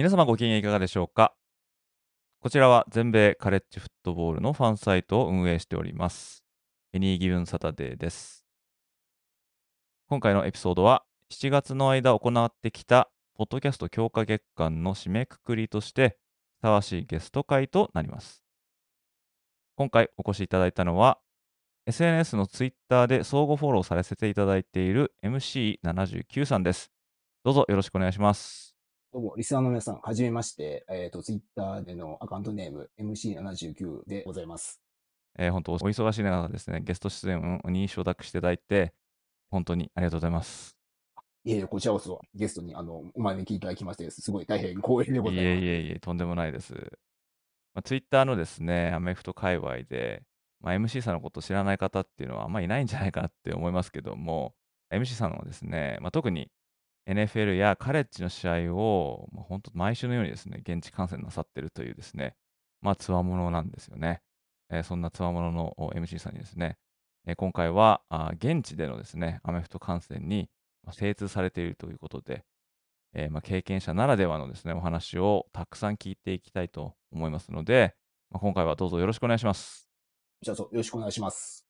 皆様ご機嫌いかがでしょうか？こちらは全米カレッジフットボールのファンサイトを運営しております。エニーギブンサタデーです。今回のエピソードは7月の間行ってきたポッドキャスト強化月間の締めくくりとしてふさわしいゲスト会となります。今回お越しいただいたのは SNS の Twitter で相互フォローさせていただいている MC79 さんです。どうぞよろしくお願いします。どうも、リスナーの皆さん、はじめまして。えっ、と、ツイッターでのアカウントネーム、MC79 でございます。えー本当お忙しい中ですね、ゲスト出演に承諾していただいて、本当にありがとうございます。いえいえ、こちらこそゲストにあのお招きいただきまして、すごい大変光栄でごいざいます。えいえいえ、とんでもないです。まあ、ツイッターのですね、アメフト界隈で、まあ、MC さんのことを知らない方っていうのはあんまりいないんじゃないかなって思いますけども、MC さんはですね、まあ、特に NFL やカレッジの試合を、まあ、本当毎週のようにですね、現地観戦なさってるというですね、まあ、つわものなんですよね。えーそんなつわものの MC さんにですね、えー今回はあ現地でのですね、アメフト観戦にまあ精通されているということで、えーまあ、経験者ならではのですね、お話をたくさん聞いていきたいと思いますので、まあ、今回はどうぞよろしくお願いします。こちらこそよろしくお願いします。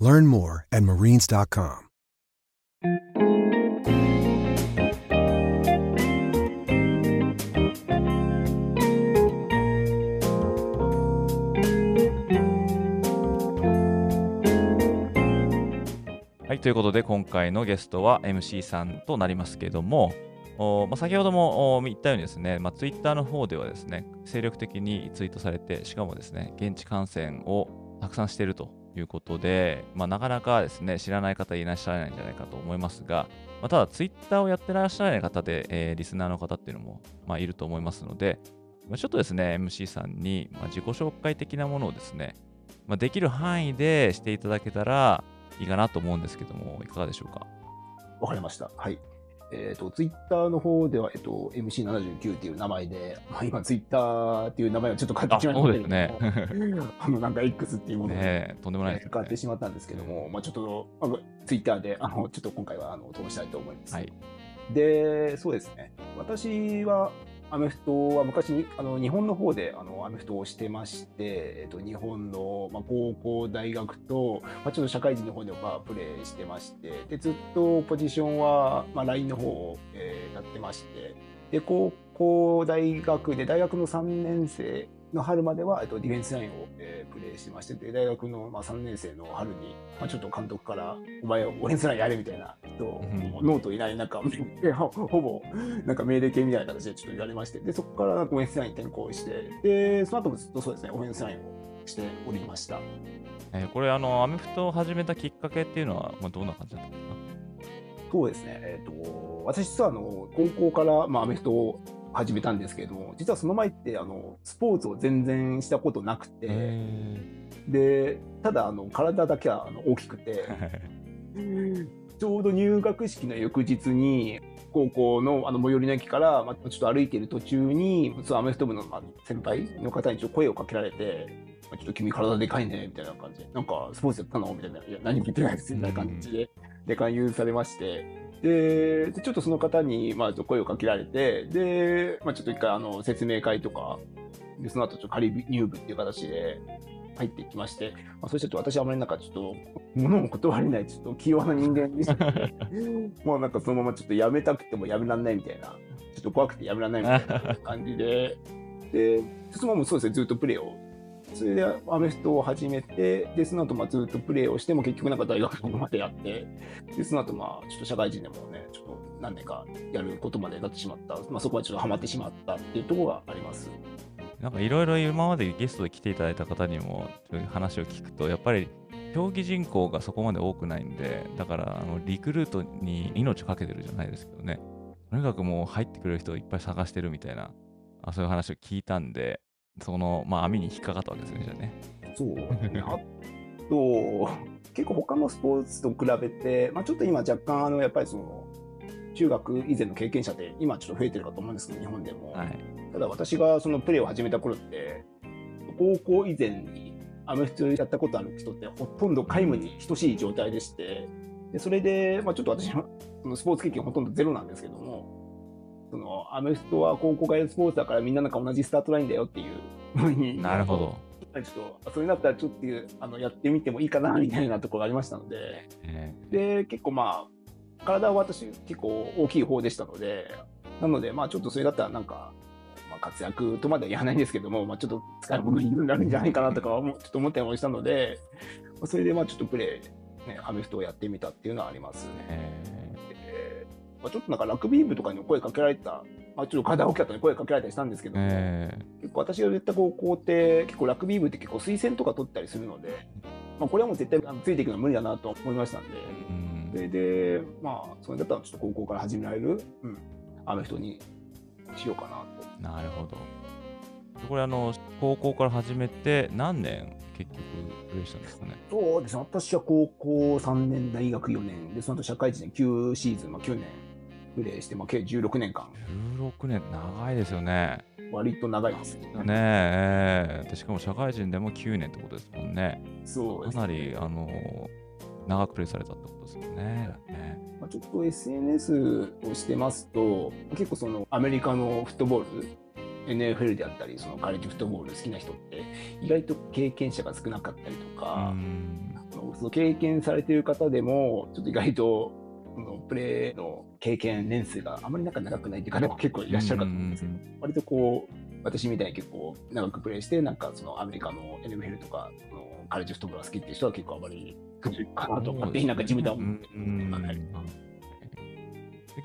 Learn more at marines.com. はい、ということで今回のゲストは MC さんとなりますけれども、おまあ、先ほども言ったようにですね、まあ、Twitter の方ではですね、精力的にツイートされて、しかもですね、現地観戦をたくさんしているということで、まあ、なかなかですね、知らない方いらっしゃらないんじゃないかと思いますが、まあ、ただ Twitter をやってらっしゃらない方で、えーリスナーの方っていうのも、まあ、いると思いますので、まあ、ちょっとですね、MC さんに、まあ、自己紹介的なものをですね、まあ、できる範囲でしていただけたらいいかなと思うんですけども、いかがでしょうか？わかりました。はい。えっ、と、ツイッターの方では、えっ、と、MC79 っていう名前で、まあ、今、ツイッターっていう名前はちょっと変わってしまいましたけどね あの、なんか X っていうもので、ねえ、とんでもないね。変わってしまったんですけども、まあ、ちょっと、あのツイッターで、あの、ちょっと今回は、あの、通したいと思います。はい。で、そうですね。私は、アメフトは昔に、あの、日本の方で、あの、アメフトをしてまして、えっと、日本の、まあ、高校、大学と、まあ、ちょっと社会人の方では、まあ、プレーしてまして、で、ずっとポジションは、まあ、ラインの方を、えーやってまして、で、高校、大学で、大学の3年生の春までは、えっと、ディフェンスラインを、えープレーしてまして、で、大学の、まあ、3年生の春に、まあ、ちょっと監督から、お前、オフェンスラインやれみたいな人を、うんノートいない中、ほほぼ、なんか命令形みたいな形でちょっと言われまして、で、そこからオフェンスラインに転向して、で、その後もずっとそうですね、オフェンスラインをしておりました。えーこれ、あの、アメフトを始めたきっかけっていうのは、まあ、どんな感じだったんですか？そうですね、えっ、と、私実はあの、高校から、まあ、アメフトを始めたんですけれども、実はその前って、あの、スポーツを全然したことなくて、えで、ただ、あの、体だけはあの大きくて、ちょうど入学式の翌日に、高校のあの最寄りの駅から、まあ、ちょっと歩いている途中に、アメフト部のまあ先輩の方にちょっと声をかけられて、まあちょっと君体でかいね、みたいな感じで、なんかスポーツやったの？みたいな、いや、何も言ってないです、みたいな感じで、で、勧誘されまして、で、でちょっとその方に、まあ、声をかけられて、で、まあ、ちょっと一回、あの、説明会とか、で、その後、ちょっと仮入部っていう形で、入ってきまして、まあ、そしてちょっと私はあまりなんかちょっと、物を断れない、ちょっと器用な人間でした もうなんかそのままちょっとやめたくてもやめられないみたいな、ちょっと怖くてやめられないみたいな感じで、で、そのままそうですね、ずっとプレーを。それでアメフトを始めて、で、その後まあずっとプレーをしても結局なんか大学までやって、で、その後まあちょっと社会人でもね、ちょっと何年かやることまでなってしまった、まあそこはちょっとハマってしまったっていうところがあります。なんかいろいろ今までゲストで来ていただいた方にも話を聞くと、やっぱり競技人口がそこまで多くないんで、だからあのリクルートに命をかけてるじゃないですけどね、とにかくもう入ってくれる人をいっぱい探してるみたいな、あそういう話を聞いたんで、その、まあ、網に引っかかったわけですね、じゃあね。そう。あと、結構他のスポーツと比べて、まあ、ちょっと今若干、あの、やっぱりその、中学以前の経験者って今ちょっと増えてるかと思うんですけど、日本でも。はい。ただ私がそのプレーを始めた頃って、高校以前にアメフトやったことある人ってほとんど皆無に等しい状態でして、でそれで、まあ、ちょっと私はそのスポーツ経験ほとんどゼロなんですけども、そのアメフトは高校がやるスポーツだからみんななんか同じスタートラインだよっていうふうに。なるほど。ちょっと、それだったらちょっとあのやってみてもいいかなみたいなところがありましたので、えで、結構まあ、体は私結構大きい方でしたので、なのでまあちょっとそれだったらなんか、まあ、活躍とまでは言わないんですけども、まあちょっと使うものになるんじゃないかなとか ちょっと思ったりもしたので、まあそれでまあちょっとプレー、ね、アメフトをやってみたっていうのはありますね。えでまあ、ちょっとなんかラグビー部とかにも声かけられた、まあ、ちょっと体大きかったのに声かけられたりしたんですけども、え結構私が言った高校って結構ラグビー部って結構推薦とか取ったりするので、まあ、これはもう絶対あのついていくのは無理だなと思いましたんで、うんそれでまあそれだったらちょっと高校から始められる、うん、アメフトにしようかなと。なるほど。これあの、高校から始めて何年結局プレイしたんですかね？そうですね私は高校3年大学4年でその後社会人で9シーズン、まあ、9年プレーして、まあ、計16年間。16年、長いですよね。割と長いですね。ええでしかも社会人でも9年ってことですもんね。そうですかなり、あの長くプレイされたってことですよね。ねまあ、ちょっと SNS をしてますと、結構そのアメリカのフットボール、NFL であったり、そのカレッジフットボール好きな人って、意外と経験者が少なかったりとうか、その経験されている方でも、ちょっと意外と、そのプレーの経験年数があまりなんか長くないっていう方も結構いらっしゃるかと思うんですけど、割とこう、私みたいに結構長くプレイして、なんかそのアメリカの NFL とか、そのカレッジフットボールが好きっていう人は結構あまりかなと、勝手になんか自分では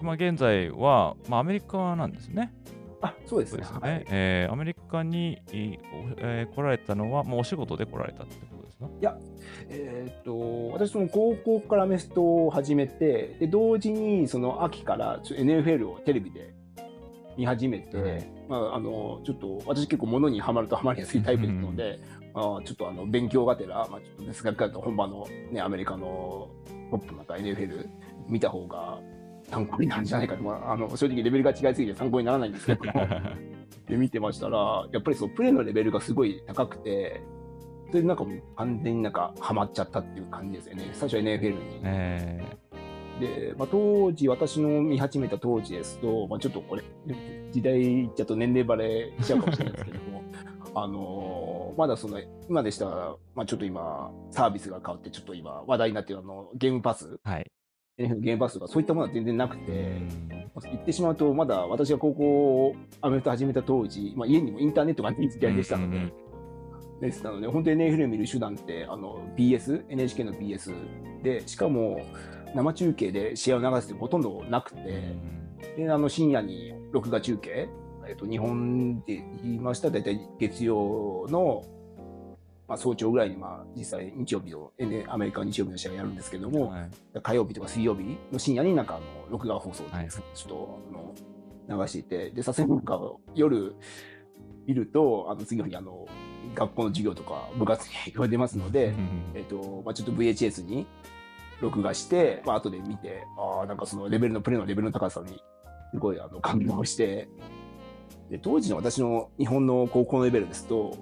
まあ、現在は、まあ、アメリカなんですね。あ、そうですね。す。えーアメリカに、えー来られたのは、もうお仕事で来られたってこいや、えーっと、私、その高校からアメフトを始めて、で、同時に、その秋から NFL をテレビで見始めて、はいまあ、あの、ちょっと、私結構物にはまるとはまりやすいタイプですので、まあ、ちょっとあの、勉強がてら、まあ、ちょっとですが、本場のね、アメリカのトップなんか NFL 見た方が参考になるんじゃないかと、まあ、あの、正直レベルが違いすぎて参考にならないんですけども、で見てましたら、やっぱりそうプレーのレベルがすごい高くて、でなんかもう完全になんかハマっちゃったっていう感じですよね。最初は NFL に。えで、まあ、当時、私の見始めた当時ですと、まあ、ちょっとこれ、時代ちゃうと年齢バレしちゃうかもしれないですけども、あのーまだその、今でしたら、まあ、ちょっと今、サービスが変わって、ちょっと今、話題になっているあの、ゲームパス、ーはい。ゲームパスとか、そういったものは全然なくて、うん言ってしまうと、まだ私が高校、アメフト始めた当時、まあ、家にもインターネットがない時代でしたので、でしたので、本当に NFL 見る手段って、あの、BS、NHK の BS で、しかも、生中継で試合を流すってほとんどなくて、で、あの、深夜に録画中継、えっと、日本で言いましたら、大体月曜の、まあ、早朝ぐらいに、まあ、実際日曜日の、N- アメリカは日曜日の試合をやるんですけども、はい。火曜日とか水曜日の深夜になんかあの録画放送っていうはいちょっとあの流していて、で、さすがに夜見ると、あの次の日あの学校の授業とか部活に影響が出ますので、えっと、まあ、ちょっと VHS に録画して、まあ、後で見て、ああ、なんかそのレベルの、プレーのレベルの高さに、すごいあの感動して、で、当時の私の日本の高校のレベルですと、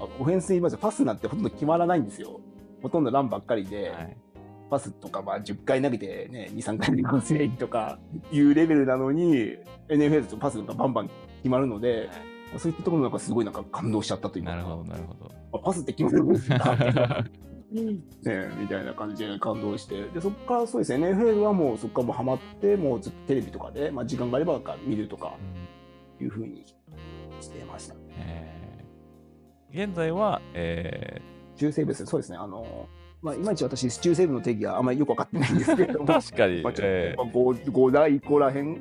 あオフェンスに言いますとパスなんてほとんど決まらないんですよ。ほとんどランばっかりで、はい。パスとか、まあ、10回投げてね、2、3回で完成とかいうレベルなのに、NFL とパスがバンバン決まるので、そういったところなんかすごいなんか感動しちゃったというか、なるほど、なるほど。あパスって決めるんですかね、みたいな感じで感動して、でそこからそうですね、NFL はもうそこからもうハマって、もうずっとテレビとかで、まあ、時間があれば見るとかうん。いうふうにしてました。えー。現在は、え中西部ですね、そうですね、あのまあ、いまいち私、中西部の定義はあんまりよく分かってないんですけれどーも、確かに、まあ、ちょっえと 5, 5代以降らへんー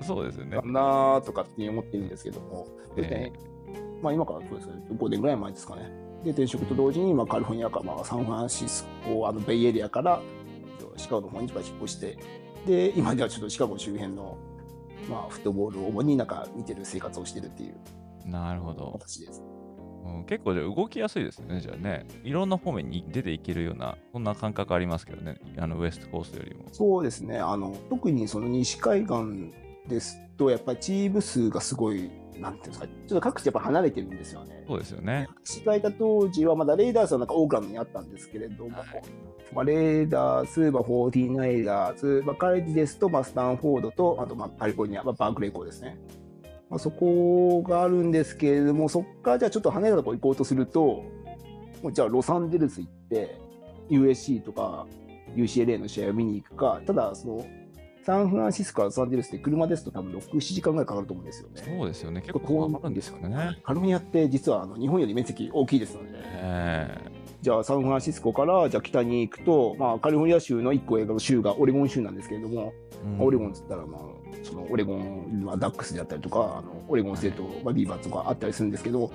そうですよねか。なとかって思ってるんですけども、ねまあ、今からそうですね、5年ぐらい前ですかね。で、転職と同時に、まあ、カリフォルニアか、まあ、サンフランシスコ、あのベイエリアからシカゴの方に引っ越して、で、今ではちょっとシカゴ周辺の、まあ、フットボールを主になんか見てる生活をしてるっていうなるほど。形です。うん結構じゃあ動きやすいですね、じゃあね。いろんな方面に出ていけるような、そんな感覚ありますけどね、あのウエストコーストよりも。そうですね、あの特にその西海岸ですと、やっぱりチーム数がすごい、なんていうんですか、ちょっと各地やっぱ離れてるんですよね。そうですよね。私がいた当時はまだレイダースはなんかオークランドにあったんですけれども、はいまあ、レイダース、まあ、フォーティナイダーズ、まあ、カレッジですと、まあ、スタンフォードと、あとまあカリフォルニア、まあ、バークレー校ですね。まあ、そこがあるんですけれども、そこからじゃあちょっと離れたところ行こうとすると、もうじゃあロサンゼルス行って、USC とか UCLA の試合を見に行くか、ただその、サンフランシスコからロサンゼルスって車ですと多分6、7時間ぐらいかかると思うんですよね。そうですよね。結結構かかるんですよね。カリフォルニアって実はあの日本より面積大きいですので、えじゃあサンフランシスコからじゃあ北に行くと、まあ、カリフォルニア州の1個上の州がオレゴン州なんですけれども、ーうんオレゴンっつったら、まあ、そのオレゴン、まあ、ダックスであったりとか、あのオレゴンステート、まあ、ビーバーズとかあったりするんですけど、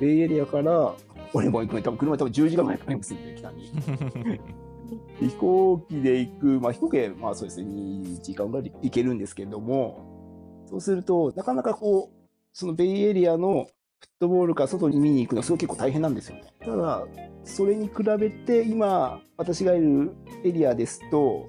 ベイエリアからオレゴン行くのに多分車で多分10時間ぐらいかかりますんで、北に。飛行機で行く、まあ、飛行機で、まあそうですね、2時間ぐらいで行けるんですけども、そうすると、なかなかこう、そのベイエリアのフットボールから外に見に行くのはすごい結構大変なんですよね。ただ、それに比べて今、私がいるエリアですと、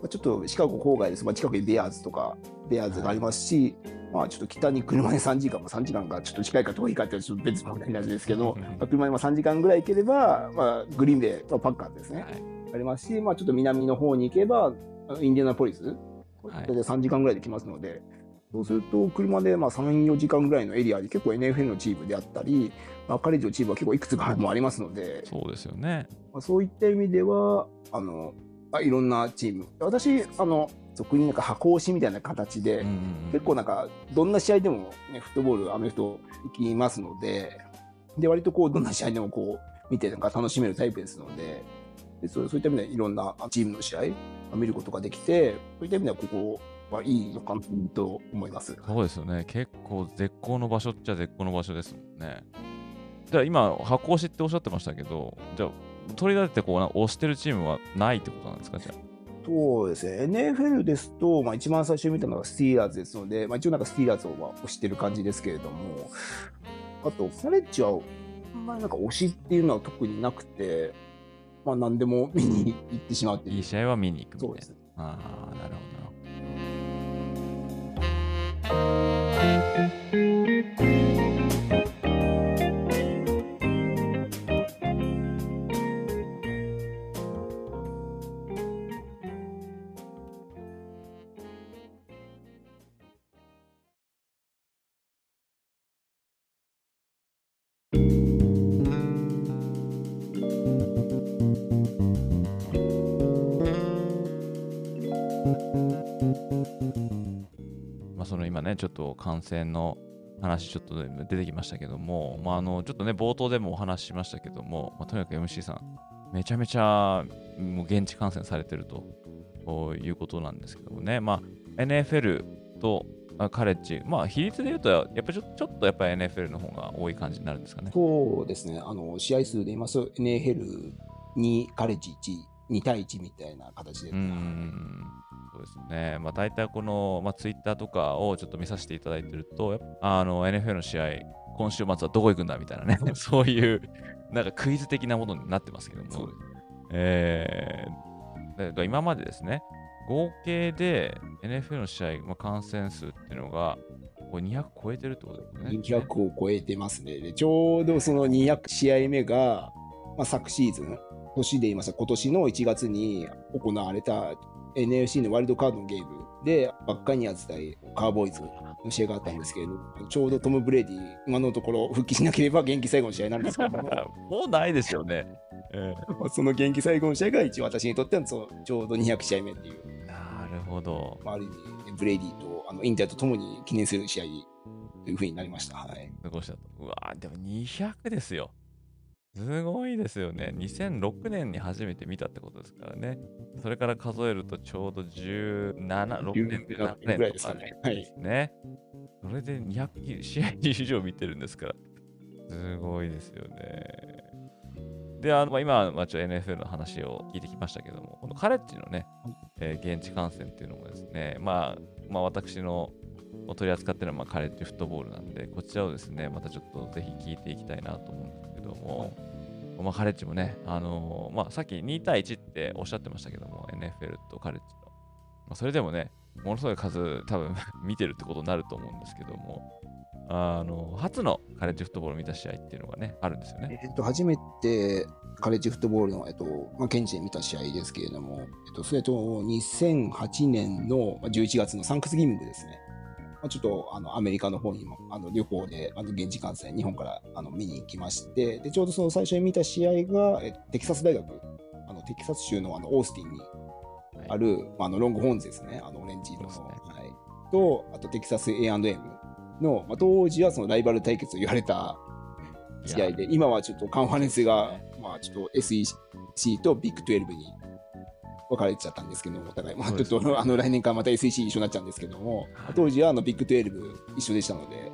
まあちょっとシカゴ郊外です。まあ、近くにベアーズとか、ベアーズがありますし、まあちょっと北に車で3時間、まあ、3時間がちょっと近いか遠いかってちょっと別問題なんですけど、まあ車でまあ3時間ぐらい行ければ、まあ、グリーンベイ、まあ、パッカーズですね。はいありますし、まあ、ちょっと南の方に行けば、インディアナポリス、はい。大体3時間ぐらいで来ますので、そうすると、車でまあ3、4時間ぐらいのエリアで結構 NFL のチームであったり、まあ、カレッジのチームは結構いくつかもありますので、そうですよね。まあ、そういった意味では、あのまあ、いろんなチーム、私、あの俗になんか箱押しみたいな形で、うんうんうん。結構なんか、どんな試合でも、ね、フットボール、アメフト行きますので、で、割とこう、どんな試合でもこう、見てなんか楽しめるタイプですので、でそうそういった意味でいろんなチームの試合を見ることができて、そういった意味ではここはいいのかなと思います。そうですよね。結構絶好の場所っちゃ絶好の場所ですもんね。じゃあ今、箱押しっておっしゃってましたけど、じゃあ、取り立ててこうな押してるチームはないってことなんですか？じゃあ。そうですね、NFL ですと、まあ、一番最初に見たのがスティーラーズですので、まあ、一応なんかスティーラーズをまあ推してる感じですけれども、あと、カレッジは、あんまりなんか推しっていうのは特になくて、まあ、何でも見に行ってしまうっていう。いい試合は見に行くみたいな。そうです。ああ、なるほど。ね、ちょっと感染の話ちょっと出てきましたけども、まあ、あのちょっとね、冒頭でもお話ししましたけども、まあ、とにかく MC さん、めちゃめちゃもう現地感染されてるということなんですけどもね、まあ、NFL とあカレッジ、まあ、比率で言うと、やっぱりちょちょっとやっぱり NFL の方が多い感じになるんですかね。そうですね、あの試合数で言いますと、NFL にカレッジ1、2対1みたいな形で。うーんそうですね。まあ、大体この、まあ、ツイッターとかをちょっと見させていただいてると、あの NFL の試合、今週末はどこ行くんだみたいなね、そういうなんかクイズ的なものになってますけどもえーだから今までですね、合計で NFL の試合、まあ、感染数っていうのが、これ200超えてるってことですね。200を超えてますね。でちょうどその200試合目が、まあ、昨シーズン、年で言いますと、今年の1月に行われた NFC のワイルドカードのゲームで、バッカニアーズ対カウボーイズの試合があったんですけれど、ちょうどトム・ブレイディ、今のところ復帰しなければ現役最後の試合なんですけども、もうないですよね。え まあその現役最後の試合が一応私にとってはちょうど200試合目っていう、えなるほど。まあ、ある意味、ブレイディとあのインターとともに記念する試合というふうになりました。はい。過ごしたと。うわーでも200ですよ。すごいですよね。2006年に初めて見たってことですからね。それから数えるとちょうど17、6年17 17ぐらいですかねはい。それで200試合以上見てるんですから。すごいですよね。で、あのまあ今はちょ NFL の話を聞いてきましたけども、このカレッジのね、えー現地観戦っていうのもですね、まあ、まあ、私の取り扱ってるのはまあカレッジフットボールなんで、こちらをですね、またちょっとぜひ聞いていきたいなと思うんですけども、まあ、カレッジもね、あのーまあ、さっき2対1っておっしゃってましたけども、NFL とカレッジの。まあ、それでもね、ものすごい数、多分見てるってことになると思うんですけども、あの初のカレッジフットボールを見た試合っていうのがね、あるんですよね。えっと、初めてカレッジフットボールの、えっとまあ、現地で見た試合ですけれども、えっと、それと2008年の11月のサンクスギミングですね。まあ、ちょっとあのアメリカの方にもあの旅行であの現地観戦、日本からあの見に行きましてで、ちょうどその最初に見た試合がえテキサス大学、あのテキサス州のあのオースティンにある、まあ、あのロングホーンズですね、あのオレンジ色の。ね。はい、と、あとテキサス A&M の、まあ、当時はそのライバル対決と言われた試合で、今はちょっとカンファレンスが、まあ、ちょっと SEC とビッグ12に分かれちゃったんですけども、お互い、まあ、ちょっとあの来年からまた SEC 一緒になっちゃうんですけども、当時はあのビッグ12一緒でしたので、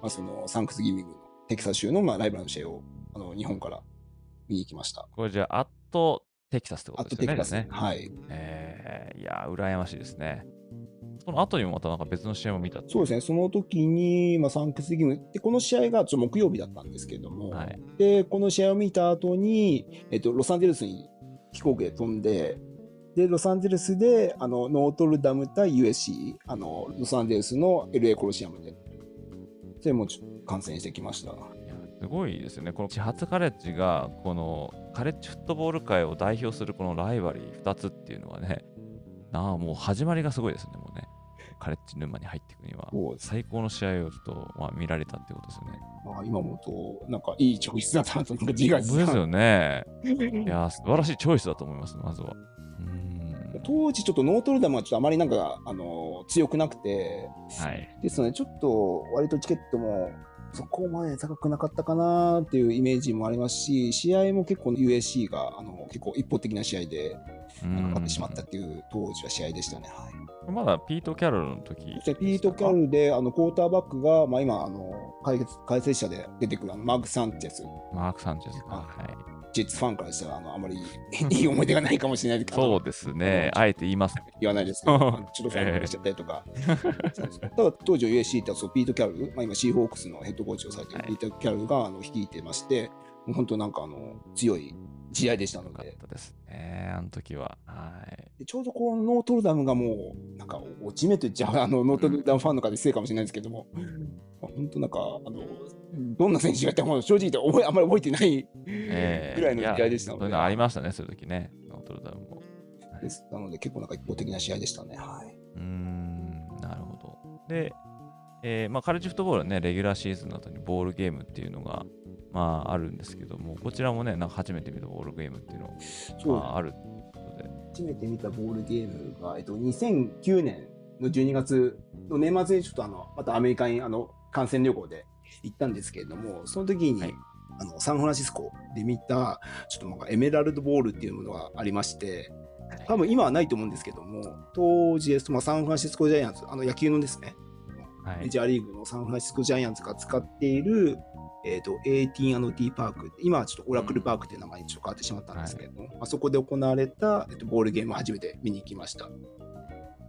まあ、そのサンクスギミングのテキサス州のまあライバルの試合をあの日本から見に行きました。これじゃあ、アットテキサスってこあとですよね。とテキサス、ねはい。えー、いやー、羨ましいですね。その後にもまたなんか別の試合も見たそうですね、その時に、まあ、サンクスギムで、この試合がちょっと木曜日だったんですけども、はい。で、この試合を見た後に、えっと、ロサンゼルスに飛行機で飛んで、で、ロサンゼルスで、あの、ノートルダム対 USC、あの、ロサンゼルスの LA コロシアムで、それもちょっと観戦してきました。すごいですよね。この始発カレッジが、このカレッジフットボール界を代表するこのライバリー2つっていうのはね、なあ、もう始まりがすごいですね、もうね。カレッジ沼に入っていくには、最高の試合をちょっと、まあ、見られたってことですよね。まあ、今思うと、なんかいいチョイスだったなと、なんか自画自賛本当ですよね。いや、素晴らしいチョイスだと思います、まずは。当時ちょっとノートルダムはちょっとあまりなんか、あの、強くなくて、はい。ですので、ちょっと割とチケットもそこまで高くなかったかなっていうイメージもありますし、試合も結構 USC があの結構一方的な試合で勝ってしまったっていう当時は試合でしたね。はいまだピート・キャロルの時ピート・キャロルであのクォーターバックが、まあ、今あの解説、解説者で出てくるあのマーク・サンチェス、マーク・サンチェスか。あはい。ジェッツファンからしたらあのあまり いい思い出がないかもしれないけど、そうですね。あえて言いますね。言わないですけ ちょっとファンしちゃったりとか。ただ当時 USC ってそうピート・キャロル、まあ、今シーホークスのヘッドコーチをされているはいピート・キャロルがあの率いてまして、もう本当なんかあの強い試合でしたのよかっでたですね。あの時は。はい。でちょうどこうノートルダムがもうなんか落ち目と言っちゃうあのノートルダムファンの方失礼かもしれないですけども、まあ本当なんかあのどんな選手がやっても正直言って覚えあんまり覚えてないえぐらいの試合でしたのでそういうのありましたね、そういう時ね。ノートルダムも。ですなので結構なんか一方的な試合でしたね。はい。うーん、なるほど。で、えーまあ、カレッジフットボールはね、レギュラーシーズンの後にボールゲームっていうのが、まあ、あるんですけども、こちらもね、なんか初めて見たボールゲームっていうのが、まあ、あるので、初めて見たボールゲームが、えっと、2009年の12月の年末にちょっとあのまたアメリカにあの観戦旅行で行ったんですけれどもその時に、はいあのサンフランシスコで見たちょっとなんかエメラルドボールっていうものがありまして多分今はないと思うんですけども当時ですと、まあ、サンフランシスコジャイアンツあの野球のですねはい。メジャーリーグのサンフランシスコジャイアンツが使っている、えー、と AT&T パーク、今はちょっとオラクルパークという名前にちょっと変わってしまったんですけれども、まあ、そこで行われた、えー、とボールゲームを初めて見に行きました。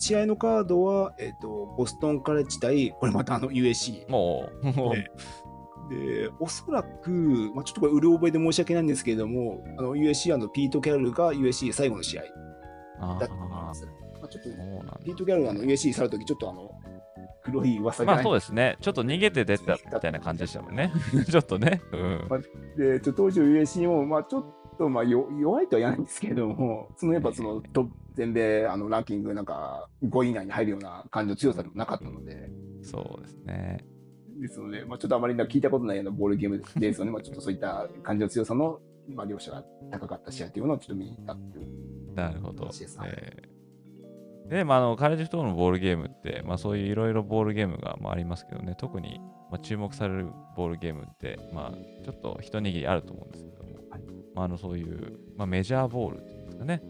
試合のカードは、えー、とボストンカレッジ対、これまたあの USC。もう、もう、えで、おそらく、まあ、ちょっとこれ、うる覚えで申し訳ないんですけれども、あの USC のピート・キャロルが USC 最後の試合あだったと思いまーす。まあ、ちょっとピート・キャロルが USC 去るとき、ちょっとあの黒い噂がまあそうですね。ちょっと逃げて出たみたいな感じでしたもんね。ちょっとね。うん。で、ちょ当時の USC も、まあ、ちょっと、まあ、よ弱いとは言わないんですけれども、そのやっぱそのト全米あのランキングなんか5位以内に入るような感じの強さでもなかったので、そうですね。ですので、まあ、ちょっとあまり聞いたことないようなボールゲームです。よね、まあちょっとそういった感じの強さの、まあ、両者が高かった試合というのをちょっと見に行ったっていう。なるほど。えー。で、まあ、あのカレッジフットボールのボールゲームって、まあ、そういういろいろボールゲームがまあありますけどね、特にまあ注目されるボールゲームって、まあ、ちょっと一握りあると思うんですけども、はい。まあ、あのそういう、まあ、メジャーボールっていうんですかね、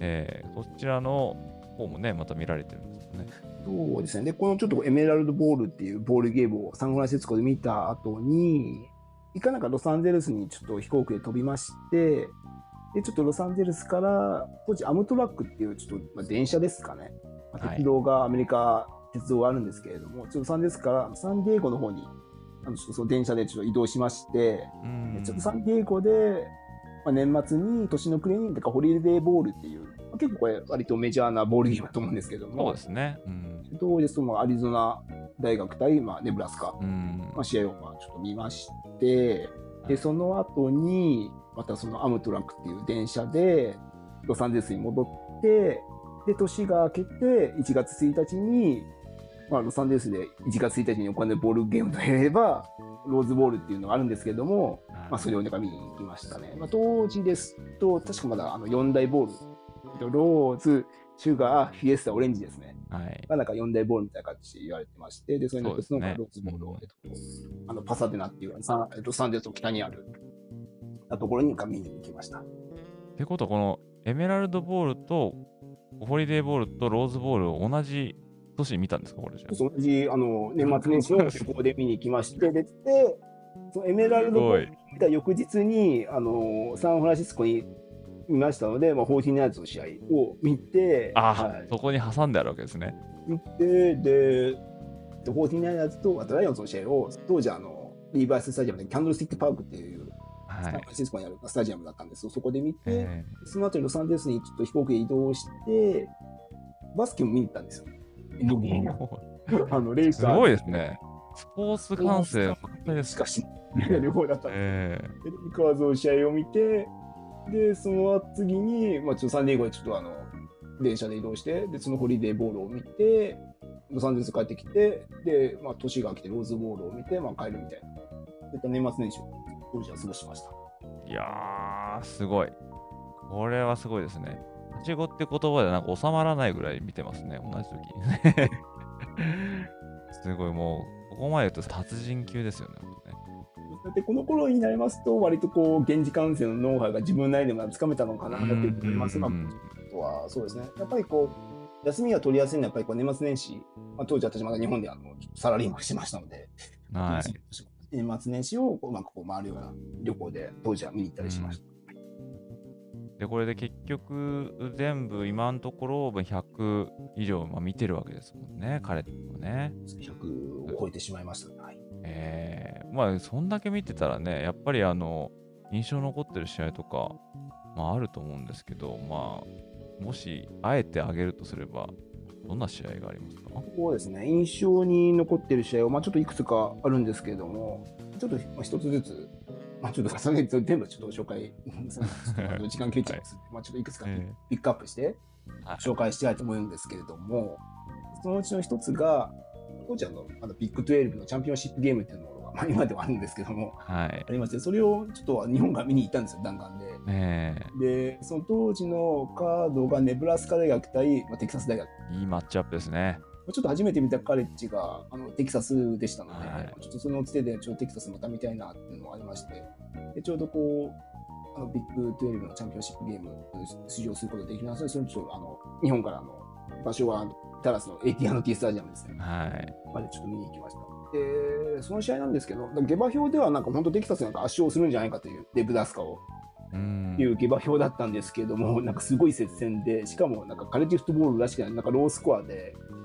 えー、そちらの方もね、また見られてるんですよね。そうですね。で、このちょっとエメラルドボールっていうボールゲームをサンフランシスコで見た後に、いかなんかロサンゼルスにちょっと飛行機で飛びまして、で、ちょっとロサンゼルスから、当時アムトラックっていうちょっと、まあ、電車ですかね。鉄道がアメリカ、鉄道があるんですけれども、ちょっとロサンゼルスからサンディエゴの方に、あのちょっとその電車でちょっと移動しまして、うんでちょっとサンディエゴで、まあ、年末に年の暮れに、だからホリデーボールっていう、まあ結構これ割とメジャーなボールゲームだと思うんですけども、そうですね。うん。当時そのアリゾナ大学対、まあ、ネブラスカ、うん。まあ、試合をまあちょっと見まして、でその後にまたそのアムトラックっていう電車でロサンゼルスに戻ってで年が明けて1月1日に、まあ、ロサンゼルスで1月1日に行われるボールゲームといえばローズボールっていうのがあるんですけども、まあ、それをなんか見に行きましたね。まあ、当時ですと確かまだあの4大ボールローズシュガーフィエスタオレンジですね。はい。がなんか4大ボールみたいな感じで言われてまして、で、それの一つのローズボールを、えっと、あのパサデナっていうサンロサンゼルスの北にあるところに見に行きました。ってことは、このエメラルドボールとホリデーボールとローズボールを同じ年に見たんですか、これじゃあ。同じあの年末年始の旅行で見に行きまして、で、でそのエメラルドボール見た翌日にあのサンフランシスコに見ましたので、まあ、フォーティナイツの試合を見て、あ、はいそこに挟んであるわけですね。見て、で、でフォーティナイツとあとライオンズの試合を、当時あの、リーバイススタジアムでキャンドルスティックパークっていう、はいサンフラ。ンシスコにあるスタジアムだったんですよ。そこで見て、えその後にロサンゼルスにちょっと飛行機で移動して、バスケも見に行ったんですよ。ーあのレイカーズすごいですね。スポーツ観戦、しかし、両方だったんでえでレイカーズの試合を見て、で、その次に、まあ、ちょっとサンディエゴでちょっとあの、電車で移動して、で、そのホリデーボールを見て、ロサンゼルス帰ってきて、で、まあ、年が明けてローズボールを見て、まあ、帰るみたいな。そういった年末年始を当時は過ごしました。ーいやー、すごい。これはすごいですね。はしごって言葉でなんか収まらないぐらい見てますね、同じ時にね。すごい、もう、ここまで言うと達人級ですよね。でこの頃になりますと、割とこう、現地観戦のノウハウが自分なりでもつかめたのかなと思いますが、うんあとはそうですね、やっぱりこう、休みが取りやすいのは、やっぱりこう年末年始、まあ、当時私まだ日本であのサラリーマンしてましたので、はい。年末年始をうまくこう回るような旅行で、当時は見に行ったりしました。で、これで結局、全部今のところ100以上、まあ、見てるわけですもんね、彼もね。100を超えてしまいましたね。はいえー、まあ、そんだけ見てたらね、やっぱりあの、印象残ってる試合とか、まあ、あると思うんですけど、まあ、もし、あえてあげるとすれば、どんな試合がありますか？そうですね、印象に残ってる試合は、まあ、ちょっといくつかあるんですけれども、ちょっとまあ一つずつ、まあ、ちょっとさすがに全部ちょっと紹介、時間切れちゃいますので、まあ、ちょっといくつかえピックアップしてはい紹介したいと思うんですけれども、そのうちの一つが、当時あのあのビッグ12のチャンピオンシップゲームっていうのが、まあ、今ではあるんですけども、はい。ありまして、それをちょっと日本が見に行ったんですよ、弾丸で。えで、その当時のカードがネブラスカ大学対、まあ、テキサス大学。ー、いいマッチアップですね。ちょっと初めて見たカレッジがあのテキサスでしたので、はいちょっとそのつてでちょっとテキサスまた見たいなっていうのがありまして、でちょうどこう、あのビッグ12のチャンピオンシップゲーム出場することができますので、それちょっとあの日本からあの場所はあのダラスの AT&T スタジアムですね。はい。までちょっと見に行きました。で、その試合なんですけど、下馬評ではなんか本当テキサスなんか圧勝するんじゃないかという、デブダスカをうんいう下馬評だったんですけども、なんかすごい接戦で、しかもなんかカレッジフットボールらしくない、なんかロースコアで、うん。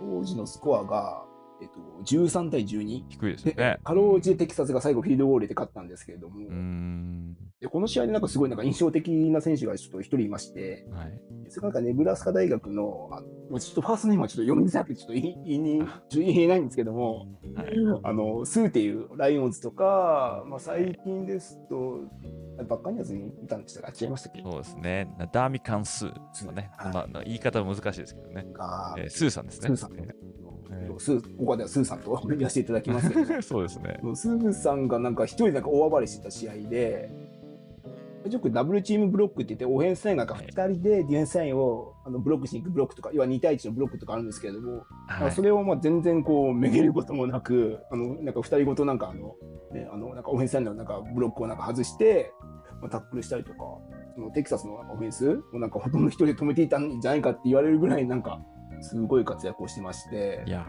当時のスコアが、えっと、13対12。低いですね。かろうじてテキサスが最後フィールドゴールで勝ったんですけれども、うん。でこの試合でなんかすごいなんか印象的な選手がちょっと一人いまして、はい。それがなんかネブラスカ大学の、あもうちょっとファーストネームはちょっと読みづらくてちょっと言いに言えないんですけども、はい。あの、スーっていうライオンズとか、まあ、最近ですと、バッカニアーズにいたんでしたか違いましたっけ？そうですね。ナダーミカンスーね。はいまあ、言い方は難しいですけどね。えースーさんですね。スーさんええスーここではスーさんと言わせていただきますけ そうですね。スーさんがなんか一人なんか大暴れしてた試合で、よくダブルチームブロックって言って、オフェンスラインが2人でディフェンスラインをあのブロックしに行くブロックとか、要は2対1のブロックとかあるんですけれども、まはいあそれをまあ全然こうめげることもなく、あのなんか2人ごとなんかあの、ね、あのなんかオフェンスラインのなんかブロックをなんか外して、まあ、タックルしたりとか、そのテキサスのオフェンスをなんかほとんど一人で止めていたんじゃないかって言われるぐらいなんか、すごい活躍をしてましてい、や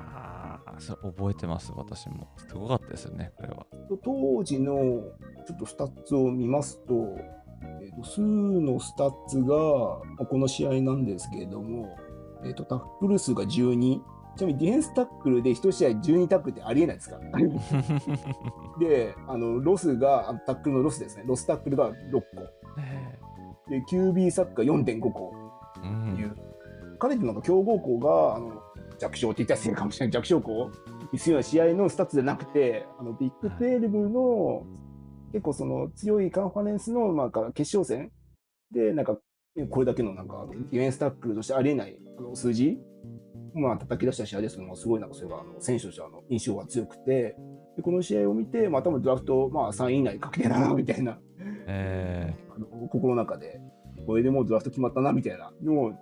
ー、それ覚えてます、私も。すごかったですよね、これは。当時のちょっとスタッツを見ますと、えー、と数のスタッツがまあこの試合なんですけれども、えー、とタックル数が12。ちなみにディフェンスタックルで1試合12タックルってありえないですか？ら。で、あのロスが、あタックルのロスですね。ロスタックルが6個。ねで、QB サッカー4.5個えうっていう。ん、彼ってなんか強豪校があの弱小って言ったら失礼かもしれない弱小校にするような試合のスタッツじゃなくてあのビッグ12の結構その強いカンファレンスのなんか決勝戦でなんかこれだけのなんかディフェンスタックルとしてありえない数字まあ叩き出した試合ですけどもすごいなんかそれがあの選手としてあの印象が強くてでこの試合を見てまあ多分ドラフトまあ3位以内に確定だなみたいなえあの心の中でこれでもうドラフト決まったなみたいな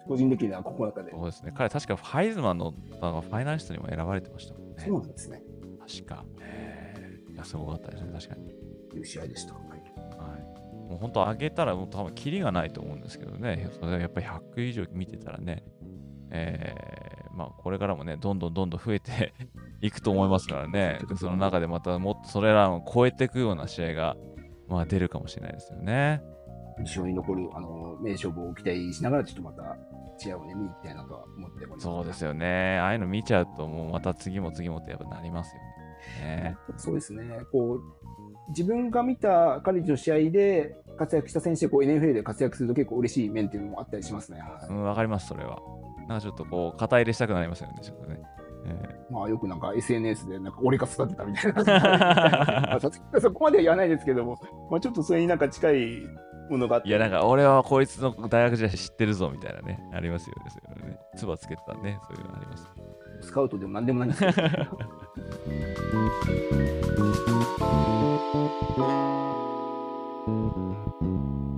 個人的には心の中でー、そうですね。彼、確かファイズマンのあのファイナリストにも選ばれてましたもんね。そうなんですね。確か。えーいや、すごかったですね、確かに。という試合でした。はいはい、もう本当、上げたら、もう多分、キリがないと思うんですけどね、それやっぱり100以上見てたらね、えーまあ、これからもね、どんどん どんどん 増えていくと思いますからね、その中でまたもっとそれらを超えていくような試合が、まあ、出るかもしれないですよね。印象に残るあの名勝負を期待しながら、ちょっとまた試合を、ね、見に行きたいなとは思っております。そうですよね。ああいうの見ちゃうと、もうまた次も次もってやっぱなりますよね。そうですね。こう自分が見た彼女の試合で活躍した選手でこう NFL で活躍すると結構嬉しい面っていうのもあったりしますね。はいうん、わかります、それは。なんかちょっとこう、肩入れしたくなりますよね、ちょっとね。えまあよくなんか SNS でなんか俺が育てたみたいな そこまでは言わないですけども、まあ、ちょっとそれになんか近いものがあって。ーいや、なんか俺はこいつの大学時代知ってるぞみたいなね、ありますよね、そういうのね。つばつけてたね、そういうのあります。スカウトでもなんでもないんですけど。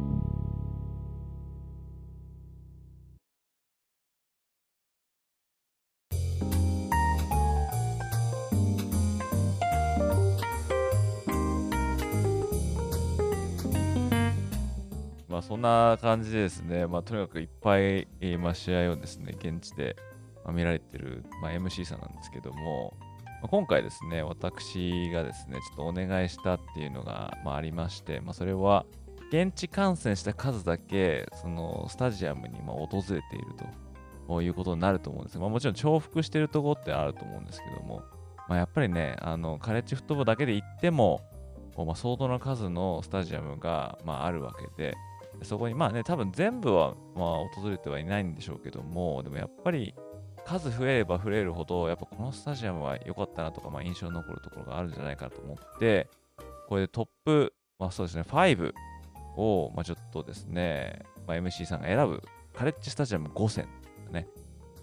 まあそんな感じでですね、まあとにかくいっぱい、えまあ、試合をですね、現地で、ま、見られてる、まあ、MC さんなんですけども、まあ、今回ですね、私がですね、ちょっとお願いしたっていうのが、まあ、ありまして、まあ、それは、現地観戦した数だけ、そのスタジアムにま訪れているということになると思うんです。まあ、もちろん重複してるところってあると思うんですけども、まあ、やっぱりね、あのカレッジフットボールだけで行っても、まあ、相当な数のスタジアムが、まあ、あるわけで、そこにまあね、多分全部は、まあ、訪れてはいないんでしょうけども、でもやっぱり数増えれば増えるほど、やっぱこのスタジアムは良かったなとか、まあ、印象に残るところがあるんじゃないかと思って、これでトップ、まあそうですね、5を、まあ、ちょっとですね、まあ、MC さんが選ぶカレッジスタジアム5選ね、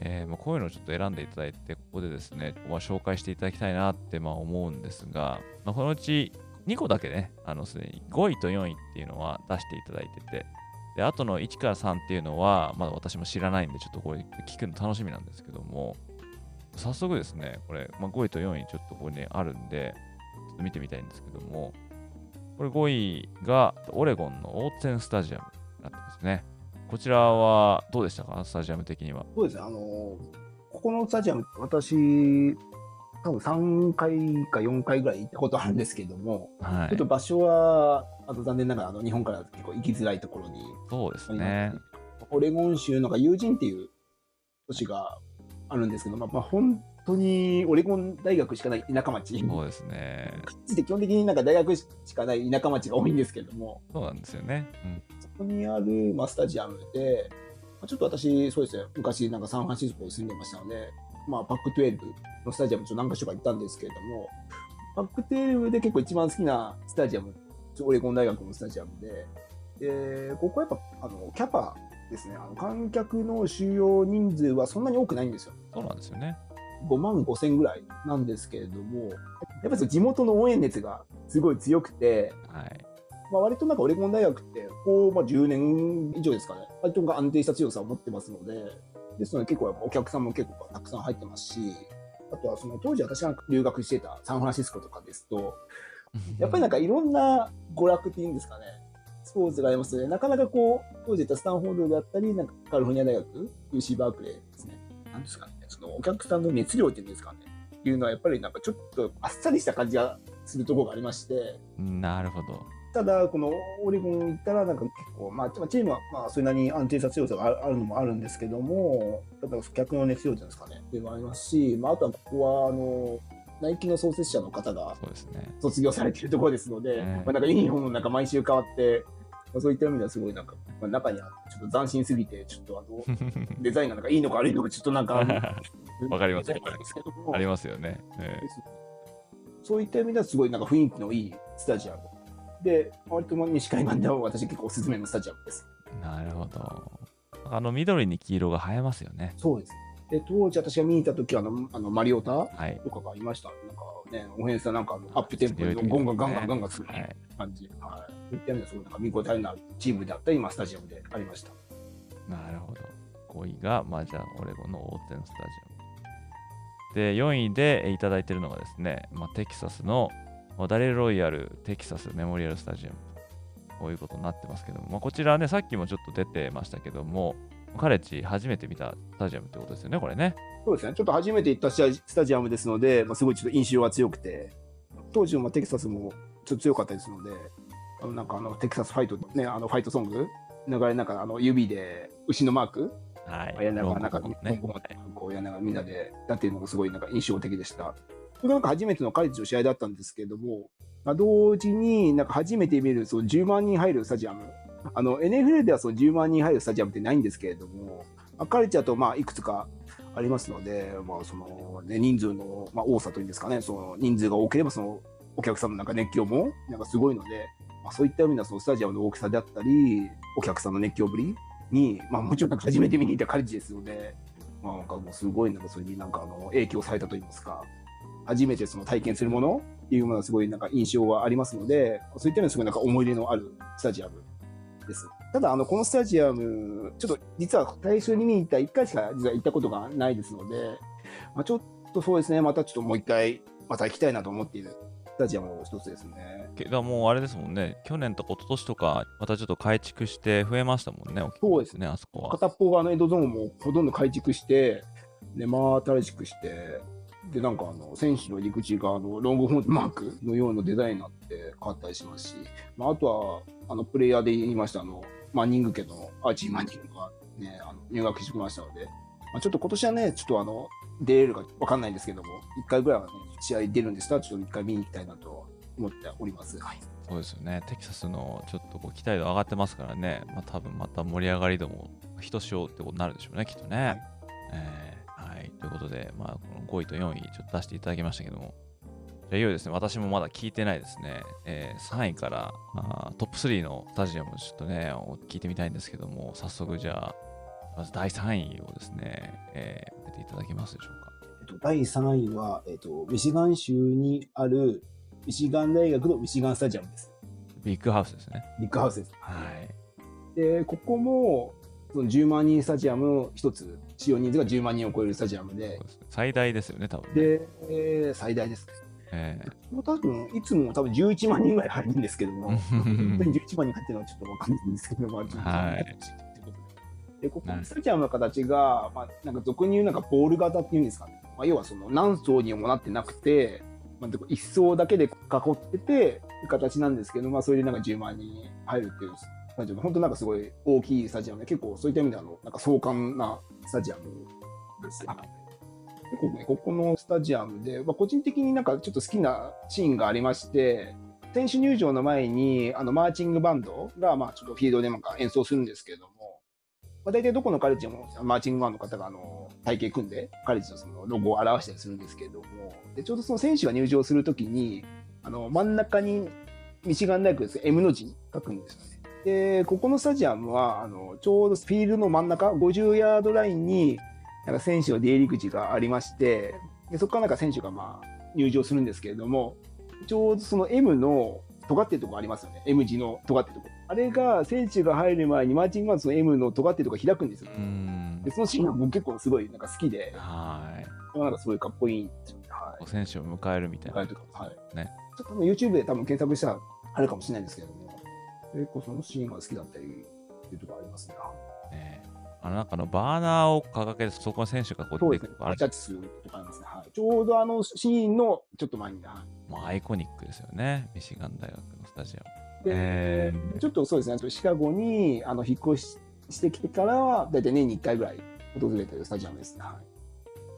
えーまあ、こういうのをちょっと選んでいただいて、ここでですね、まあ、紹介していただきたいなってまあ思うんですが、まあ、このうち2個だけね、あのすでに5位と4位っていうのは出していただいてて、で、あとの1から3っていうのは、まだ私も知らないんで、ちょっとこれ聞くの楽しみなんですけども、早速ですね、これ、まあ、5位と4位ちょっとここに、あるんで、ちょっと見てみたいんですけども、これ5位がオレゴンのオーツェンスタジアムになってますね。こちらはどうでしたか？スタジアム的には。そうですね、あのここのスタジアム、私、多分3回か4回ぐらい行ったことあるんですけども、はいちょっと。場所は、あと残念ながらあの日本から結構行きづらいところにそうですね。オレゴン州のがユージンっていう都市があるんですけど、まあ、まあ本当にオレゴン大学しかない田舎町。そうですね。基本的になんか大学しかない田舎町が多いんですけども、そうなんですよね。うん。そこにある、まあ、スタジアムで、まあちょっと私、そうですね、昔なんかサンフランシスコに住んでましたので、まあ、パック12のスタジアムちょっと何か所か行ったんですけれども、パック12で結構一番好きなスタジアムオレゴン大学のスタジアムで、でここはやっぱあのキャパですね、あの観客の収容人数はそんなに多くないんですよ。そうなんですよね。5万5千ぐらいなんですけれども、やっぱり地元の応援熱がすごい強くて、はい。まあ、割となんかオレゴン大学って、こう、まあ、10年以上ですかね、割と安定した強さを持ってますので、ですので結構お客さんも結構たくさん入ってますし、あとはその当時私が留学してたサンフランシスコとかですと、やっぱりなんかいろんな娯楽っていうんですかね、スポーツがありますので、なかなかこう、当時言ったスタンフォードであったり、なんかカリフォルニア大学、UC バークレーですね、なんですかね、そのお客さんの熱量っていうんですかね、っていうのはやっぱりなんかちょっとあっさりした感じがするところがありまして、なるほど。ただ、このオレゴン行ったら、なんか結構、まあ、チームはまあそれなりに安定した強さがあるのもあるんですけども、ただ、客の熱量っていうんですかね、っていうのもありますし、まあ、あとはここは、あの、ナイキの創設者の方が。卒業されているところですので、うんまあ、なんかユニフォームもなんか毎週変わって、まあ、そういった意味ではすごいなんか、まあ、中にはちょっと斬新すぎて、ちょっとあの、デザインがなんかいいのか悪いのか、ちょっとなんか、わかります ありますよね。えですそういった意味ではすごいなんか雰囲気のいいスタジアム。で、割と西海岸では私結構おすすめのスタジアムです。えなるほど。あの緑に黄色が映えますよね。そうです。で、当時私が見に行った時はあの、あのマリオタはい。とかがいました。なんかね、オフェンスはなんかアップテンポでゴンガンガンガンガンガンするはい。感じ。はい。そういった意味ではすごいなんか見応えのあるチームであったり、今スタジアムでありました。なるほど。5位が、まあ、じゃあ、オレゴンの大手のスタジアム。で、4位でえいただいているのがですね、まあ、テキサスのまあダレル・ロイヤルテキサスメモリアルスタジアムとこういうことになってますけども、まあ、こちらね、さっきもちょっと出てましたけども、カレッジ初めて見たスタジアムってことですよね、これね。そうですね。ちょっと初めて行ったスタジアムですので、まあ、すごいちょっと印象が強くて、当時のまあテキサスもちょっと強かったですので、あのなんかあのテキサスファイト、ね、あのファイトソング、流れなんかあの指で牛のマーク、はい。やりながら、なんか、ねこうやりながらみんなで、だっていうのがすごいなんか印象的でした。これがなんか初めてのカレッジの試合だったんですけれども、まあ、同時になんか初めて見るその10万人入るスタジアム。あの NFL ではその10万人入るスタジアムってないんですけれども、まあ、カレッジだとまあいくつかありますので、まあそのね、人数のまあ多さというんですかね、その人数が多ければそのお客さんのなんか熱狂もなんかすごいので、まあ、そういった意味ではそのスタジアムの大きさであったり、お客さんの熱狂ぶりに、まあ、もちろんなんか初めて見に行ったカレッジですので、まあ、なんかもうすごいなんかそれになんかあの影響されたといいますか、初めてその体験するものっていうものがすごいなんか印象がありますので、そういった意味ですごいなんか思い入れのあるスタジアムです。ただ、あの、このスタジアム、ちょっと実は最初に見に行った1回しか実は行ったことがないですので、まあ、ちょっとそうですね、またちょっともう一回、また行きたいなと思っているスタジアムの一つですね。けどもうあれですもんね、去年とか一昨年とか、またちょっと改築して増えましたもんね、そうですね、あそこは。片っぽがあのエンドゾーンもほとんど改築して、で、真新しくして、で、なんかあの、選手の入り口があの、ロングホーンマークのようなデザインになって変わったりしますし、まあ、あとは、あの、プレイヤーで言いました、あの、マンニング家のアーチー・マンニングがね、あの入学してきましたので、まあ、ちょっと今年はね、ちょっとあの、出れるかわかんないんですけども、一回ぐらいはね、試合出るんでしたら、ちょっと一回見に行きたいなと思っております。はい。そうですよね、テキサスのちょっとこう期待度上がってますからね、まあ多分また盛り上がり度もひとしおってことになるでしょうね、きっとね。はい。えー。はい、ということで、まあ、この5位と4位ちょっと出していただきましたけども、じゃあいよいよですね、私もまだ聞いてないですね、えー3位からあートップ3のスタジアムをちょっとね、聞いてみたいんですけども、早速じゃあ、まず第3位をですね、えー、出ていただけますでしょうか。えっと、第3位は、えっと、ミシガン州にあるミシガン大学のミシガンスタジアムです。ビッグハウスですね。ビッグハウスです。はい。で、ここも、その10万人スタジアムの一つ、使用人数が10万人を超えるスタジアムで。最大ですよね、多分ね。で、えー最大です。ね。え。もう多分、いつも多分11万人ぐらい入るんですけども、う ん本当に11万人入ってるのはちょっとわかんないんですけども、はい。で。で、ここのスタジアムの形が、まあ、なんか俗に言うなんかボール型っていうんですかね。まあ、要はその何層にもなってなくて、まあ、一層だけで囲ってて、形なんですけど、まあ、それでなんか10万人入るっていうスタジアム、本当なんかすごい大きいスタジアムで、結構そういった意味であの、なんか壮観なスタジアムです。結構ね、ここのスタジアムで、まあ、個人的になんかちょっと好きなシーンがありまして、選手入場の前に、あの、マーチングバンドが、まあ、ちょっとフィールドでなんか演奏するんですけれども、まあ、大体どこのカレッジも、マーチングバンドの方が、あの、体系組んで、カレッジのそのロゴを表したりするんですけれども、で、ちょうどその選手が入場するときに、あの、真ん中にミシガン大学です M の字に書くんですよね。で、ここのスタジアムは、あの、ちょうどフィールドの真ん中、50ヤードラインに、なんか選手の出入り口がありまして、でそこからなんか選手がまあ入場するんですけれども、ちょうどその M の尖ってるとこありますよね。M 字の尖ってるとこ。あれが選手が入る前にマーチングバンドの M の尖ってるとこ開くんですよう。んで、。そのシーンが僕結構すごいなんか好きで、はい。なんかすごいかっこいいんですよね。はい選手を迎えるみたいな。はい。ねちょっと YouTube で多分検索したらあるかもしれないんですけども、結構そのシーンが好きだったりっていうところありますね。ねあの、なんかあの、バーナーを掲げて、そこの選手がこう出。てくるあれジャッジするとかありますね。はい。ちょうどあのシーンのちょっと前に、はいもうアイコニックですよね。ミシガン大学のスタジアム。で、えーちょっとそうですね、シカゴにあの引っ越ししてきてからは、大体年に1回ぐらい訪れてるスタジアムですね。は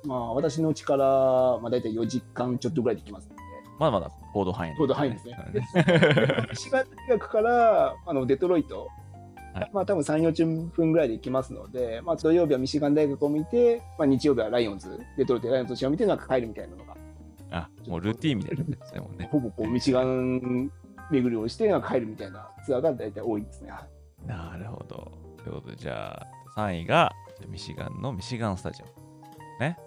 い、まあ、私のうちから、まあ、大体4時間ちょっとぐらいで行きますので、まだまだ行動範囲、行動範囲ですねはいミシガン大学から あのデトロイト、はいまあ多分3、40分ぐらいで行きますので、まあ、土曜日はミシガン大学を見て、まあ、日曜日はライオンズ、デトロイトでライオンズの試合を見て、なんか帰るみたいなのが、あ、もうルーティーンみたいなですね、もうね。ほぼこうミシガン巡りをして、なんか帰るみたいなツアーが大体多いですね。はいなるほど。ということで、じゃあ、3位がミシガンのミシガンスタジアム。ね。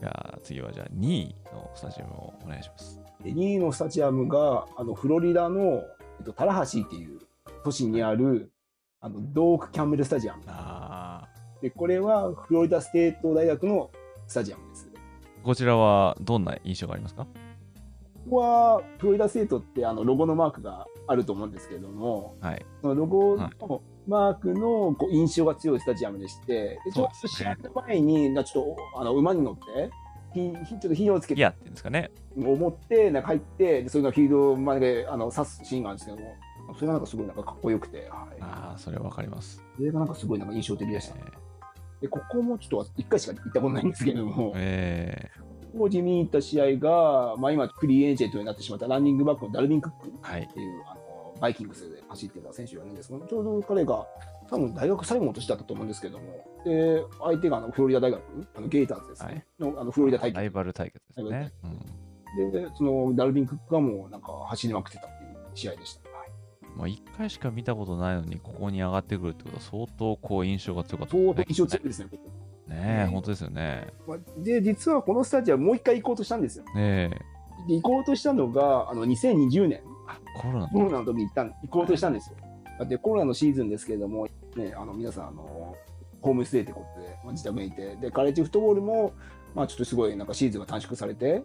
じゃあ、次はじゃあ2位のスタジアムをお願いします。で2位のスタジアムがあのフロリダの、えっと、タラハシーっていう都市にあるあのドーク・キャンベルスタジアム。あでこれはフロリダステート大学のスタジアムです。ーこちらはどんな印象がありますか？ここはフロリダステートってあのロゴのマークがあると思うんですけれどもはい。そのロゴはいのマークのこう印象が強いスタジアムでしてでちょっと試合の前になちょっとあの馬に乗ってひひちょっと火をつけてギアっていうんですかね。思ってなんか入ってでそれがフィールドまであの刺すシーンがあるんですけどもそれがなんかすごいなんかかっこよくて、はい、ああ、それはわかります。それがなんかすごいなんか印象的でした。えで、ここもちょっと1回しか行ったことないんですけれどもー、え当時見に行った試合が、まあ、今、フリーエージェントになってしまったランニングバックのダルビン・クックっーはい。ていうあのバイキングスで走ってた選手がいるんですけど、ちょうど彼が多分大学最後の年だったと思うんですけども、で相手があのフロリダ大学、あのゲーターズですね、のあのフロリダ大会ライバル対決ですね。うんで、そのダルビン・クックがもうなんか走りまくってたっていう試合でした。はいまあ、1回しか見たことないのに、ここに上がってくるってことは、相当こう印象が強かったね。相当印象強いですね、ここねえ、本当ですよね。まあで、実はこのスタジアムもう一回行こうとしたんですよ。ねえ。で行こうとしたのが、あの2020年、あ、コロナの時に行ったん行こうとしたんですよ。だってコロナのシーズンですけれども、ね、あの皆さんあの、ホームステイってことで、まあ、自宅にいて、で、カレッジフットボールも、まあ、ちょっとすごいなんかシーズンが短縮されて、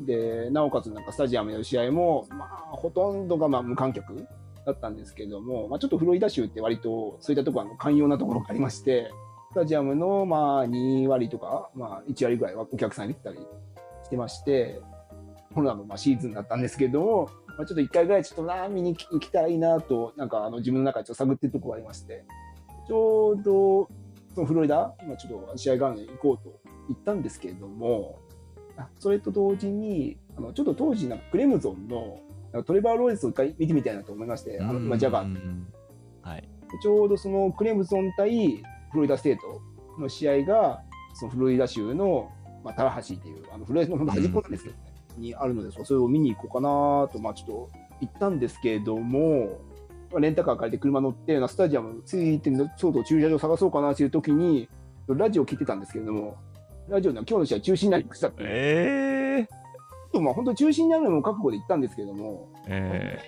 で、なおかつなんかスタジアムでの試合も、まあ、ほとんどがまあ無観客だったんですけれども、まあ、ちょっとフロリダ州って割とそういったところは寛容なところがありまして、スタジアムのまあ2割とか、まあ、1割ぐらいはお客さん入れてたりしてまして、コロナのまあシーズンだったんですけれども、まあ、ちょっと1回ぐらいちょっとな見に行きたいなと、なんかあの自分の中でちょっと探ってるところがありまして、ちょうどそのフロリダ、今ちょっと試合があるので行こうと言ったんですけれども、あそれと同時に、あのちょっと当時なんかクレムゾンのトレバー・ローレンスを一回見てみたいなと思いまして、あのまあ、ジャガー。うんはい。ちょうどそのクレムゾン対フロリダステートの試合が、そのフロリダ州の、まあ、タラハシーっていう、あのフロリダの端っこなんですけどね、にあるので、それを見に行こうかなと、まあ、ちょっと行ったんですけれども、まあレンタカー借りて車乗って、スタジアムついてるちょうど駐車場探そうかなという時に、ラジオ聞いてたんですけれども、ラジオでは今日の試合中止になりましたって。えー、まあ本当中止になるのも覚悟で行ったんですけれども、え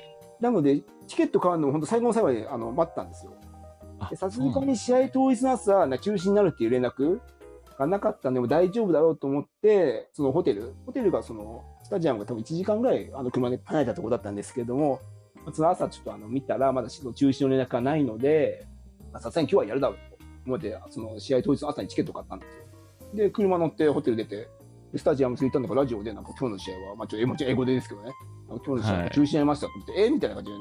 なので、チケット買うのも本当最後の最後まであの待ったんですよ。さすがに試合当日の朝、な中止になるっていう連絡がなかったんで、もう大丈夫だろうと思って、そのホテル、ホテルがそのスタジアムが多分1時間ぐらいあの車で離れたところだったんですけれども、その朝ちょっとあの見たら、まだ中止の連絡がないので、まあさすがに今日はやるだろうと思って、その試合当日の朝にチケット買ったんですよ。で、車乗ってホテル出て、でスタジアム着いたのがラジオで、なんか今日の試合は、まあちょっと英語英語でですけどね、今日の試合は中止になりましたって言って、えみたいな感じで、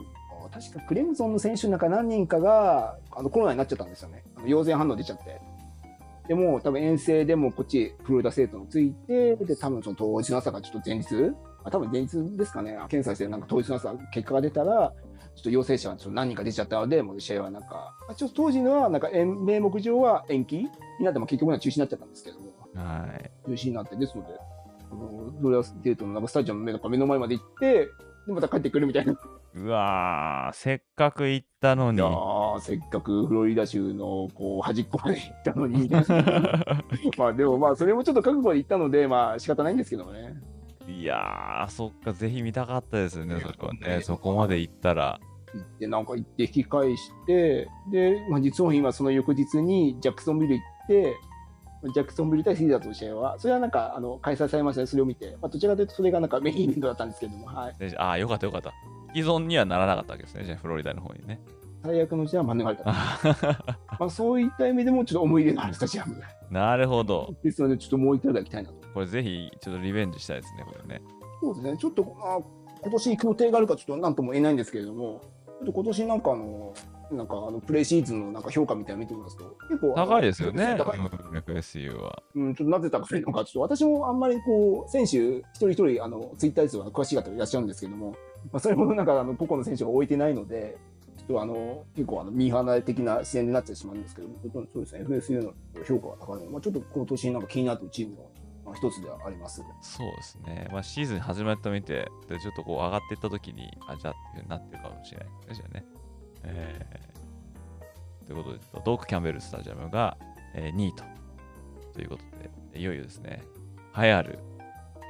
あ確かクレムゾンの選手の中何人かがあのコロナになっちゃったんですよね。あの陽性反応出ちゃって。でも、多分遠征でもこっち、フロリダ生徒のついて、で、多分その当日の朝がちょっと前日、あ多分前日ですかね、検査して、なんか当日の朝、結果が出たら、ちょっと陽性者がちょっと何人か出ちゃったので、もう試合はなんか、あちょっと当時のは、なんか、延名目上は延期になっても結局は中止になっちゃったんですけども、はい。中止になって、ですので、あのドレアステートのなんかスタジアムの目なんか目の前まで行って、でまた帰ってくるみたいな。うわー、せっかく行ったのに。いやーせっかくフロリダ州のこう端っこまで行ったのに。まあでもまあそれもちょっと覚悟で行ったので、まあ仕方ないんですけどもね。いやー、そっか、ぜひ見たかったですよね、そこね。そこまで行ったら。行って、なんか行って引き返して、で、まあ実は今その翌日にジャクソンビル行って、ジャクソンビル対シーザーズの試合は、それはなんかあの開催されましたね、それを見て。まあどちらかというとそれがなんかメインイベントだったんですけども、はい。であー、よかったよかった。既存にはならなかったわけですね、じゃあフロリダの方にね。最悪のうちは免れた。あ まあそういった意味でもちょっと思い入れのあるスタジアムなるほど。ですので、ちょっともう一回い行きたいなと。これぜひ、ちょっとリベンジしたいですね、これね。そうですね、ちょっと、まあ、今年行く予定があるかちょっと何とも言えないんですけれども、ちょっと今年なんかあの、なんかあのプレシーズンのなんか評価みたいなの見てみますと、結構高いですよね、FSU は。うん、ちょっとなぜ高いのか、ちょっと私もあんまりこう、選手一人一人、あの、ツイッターですは詳しい方いらっしゃるんですけども、まあ、それほどなんか、あの、個々の選手が置いてないので、ちょっとあの、結構あの、ミーハーな的な視点になってしまうんですけども、そうですね、FSU の評価が高いので、まあ、ちょっと今年なんか気になっているチームの、まあ、一つではあります。そうですね。まあ、シーズン始まったみて、でちょっとこう上がっていったときに、あ、じゃあっていうなってるかもしれないですね。じゃあね。えー、ということで、ドーク・キャンベルスタジアムが、えー2位と。ということで、いよいよですね、栄えある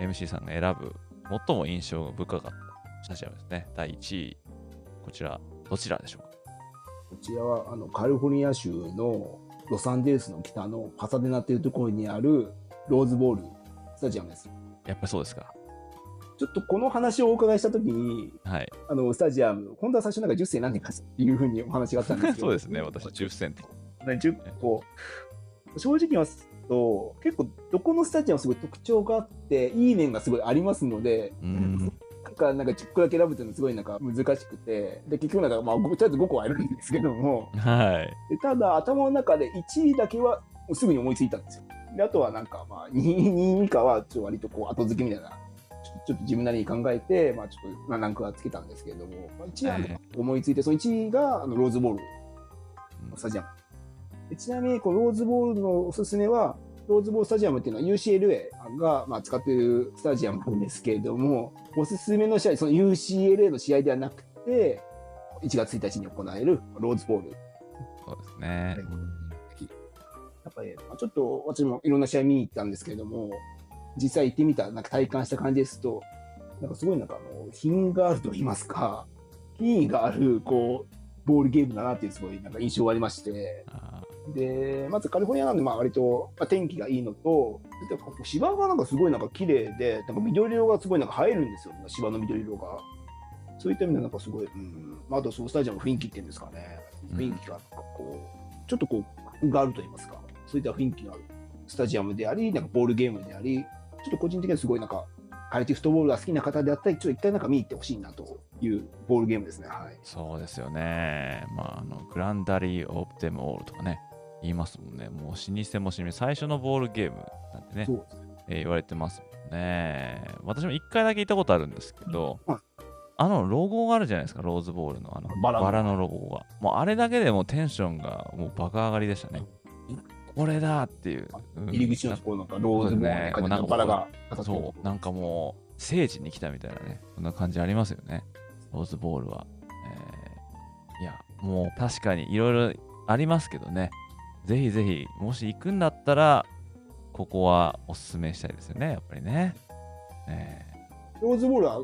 MC さんが選ぶ最も印象深かったスタジアムですね。第1位、こちら、どちらでしょうか？こちらはあのカリフォルニア州のロサンゼルスの北のパサデナというところにあるローズボールスタジアムです。やっぱりそうですか。ちょっとこの話をお伺いしたときに、はい。あのスタジアム、本当は最初なんか10世なんでかっていうふうにお話があったんですけど、そうですね、私、10セント。ね10個、正直言いますと、結構どこのスタジアムすごい特徴があって、いい面がすごいありますので、うん。なんかなんか10個だけ選ぶっていうのはすごいなんか難しくて、で結局なんかまあごとりあえず5個はあるんですけども、はい。でただ頭の中で1位だけはすぐに思いついたんですよ。であとはなんかまあ2位2位以下はちょっと割とこう後付けみたいな。ちょっと自分なりに考えて、まあ、ちょっとランクはつけたんですけれども、まあ、1位思いついて、その1位があのローズボール。のスタジアム。でちなみにこのローズボールのおすすめは、ローズボールスタジアムっていうのは UCLA が、まあ、使っているスタジアムなんですけれども、おすすめの試合、その UCLA の試合ではなくて、1月1日に行われるローズボール。そうですね。やっぱり、まあちょっと私もいろんな試合見に行ったんですけれども、実際行ってみた、なんか体感した感じですと、なんかすごいなんかあの、品があると言いますか、品位がある、こう、ボールゲームだなっていうすごいなんか印象がありまして、あで、まずカリフォルニアなんで、まあ割と、まあ、天気がいいのと、芝がなんかすごいなんか綺麗で、なんか緑色がすごいなんか映えるんですよ、芝の緑色が。そういった意味でなんかすごい、うん、まあ、あとそのスタジアムの雰囲気っていうんですかね、雰囲気がこう、ちょっとこう、があると言いますか、そういった雰囲気のあるスタジアムであり、なんかボールゲームであり、ちょっと個人的にはすごいなんか、カレティフットボールが好きな方であったり、ちょっと一回なんか見に行ってほしいなというボールゲームですね。はい。そうですよね。まあ、あの、グランダリー・オープテム・オールとかね、言いますもんね。もう老舗も老舗、最初のボールゲームなんてね、そうですね。えー言われてますもんね。私も一回だけ行ったことあるんですけど、はいあのロゴがあるじゃないですか、ローズボールのあのバラのロゴが。もうあれだけでもうテンションがもう爆上がりでしたね。これだっていう。うん入り口のところなんかローズもうなんかバラがそう、なんかもう、聖地に来たみたいなね、そんな感じありますよね。ローズボールは。えーいや、もう確かにいろいろありますけどね。ぜひぜひ、もし行くんだったら、ここはおすすめしたいですよね、やっぱりね。えローズボールは、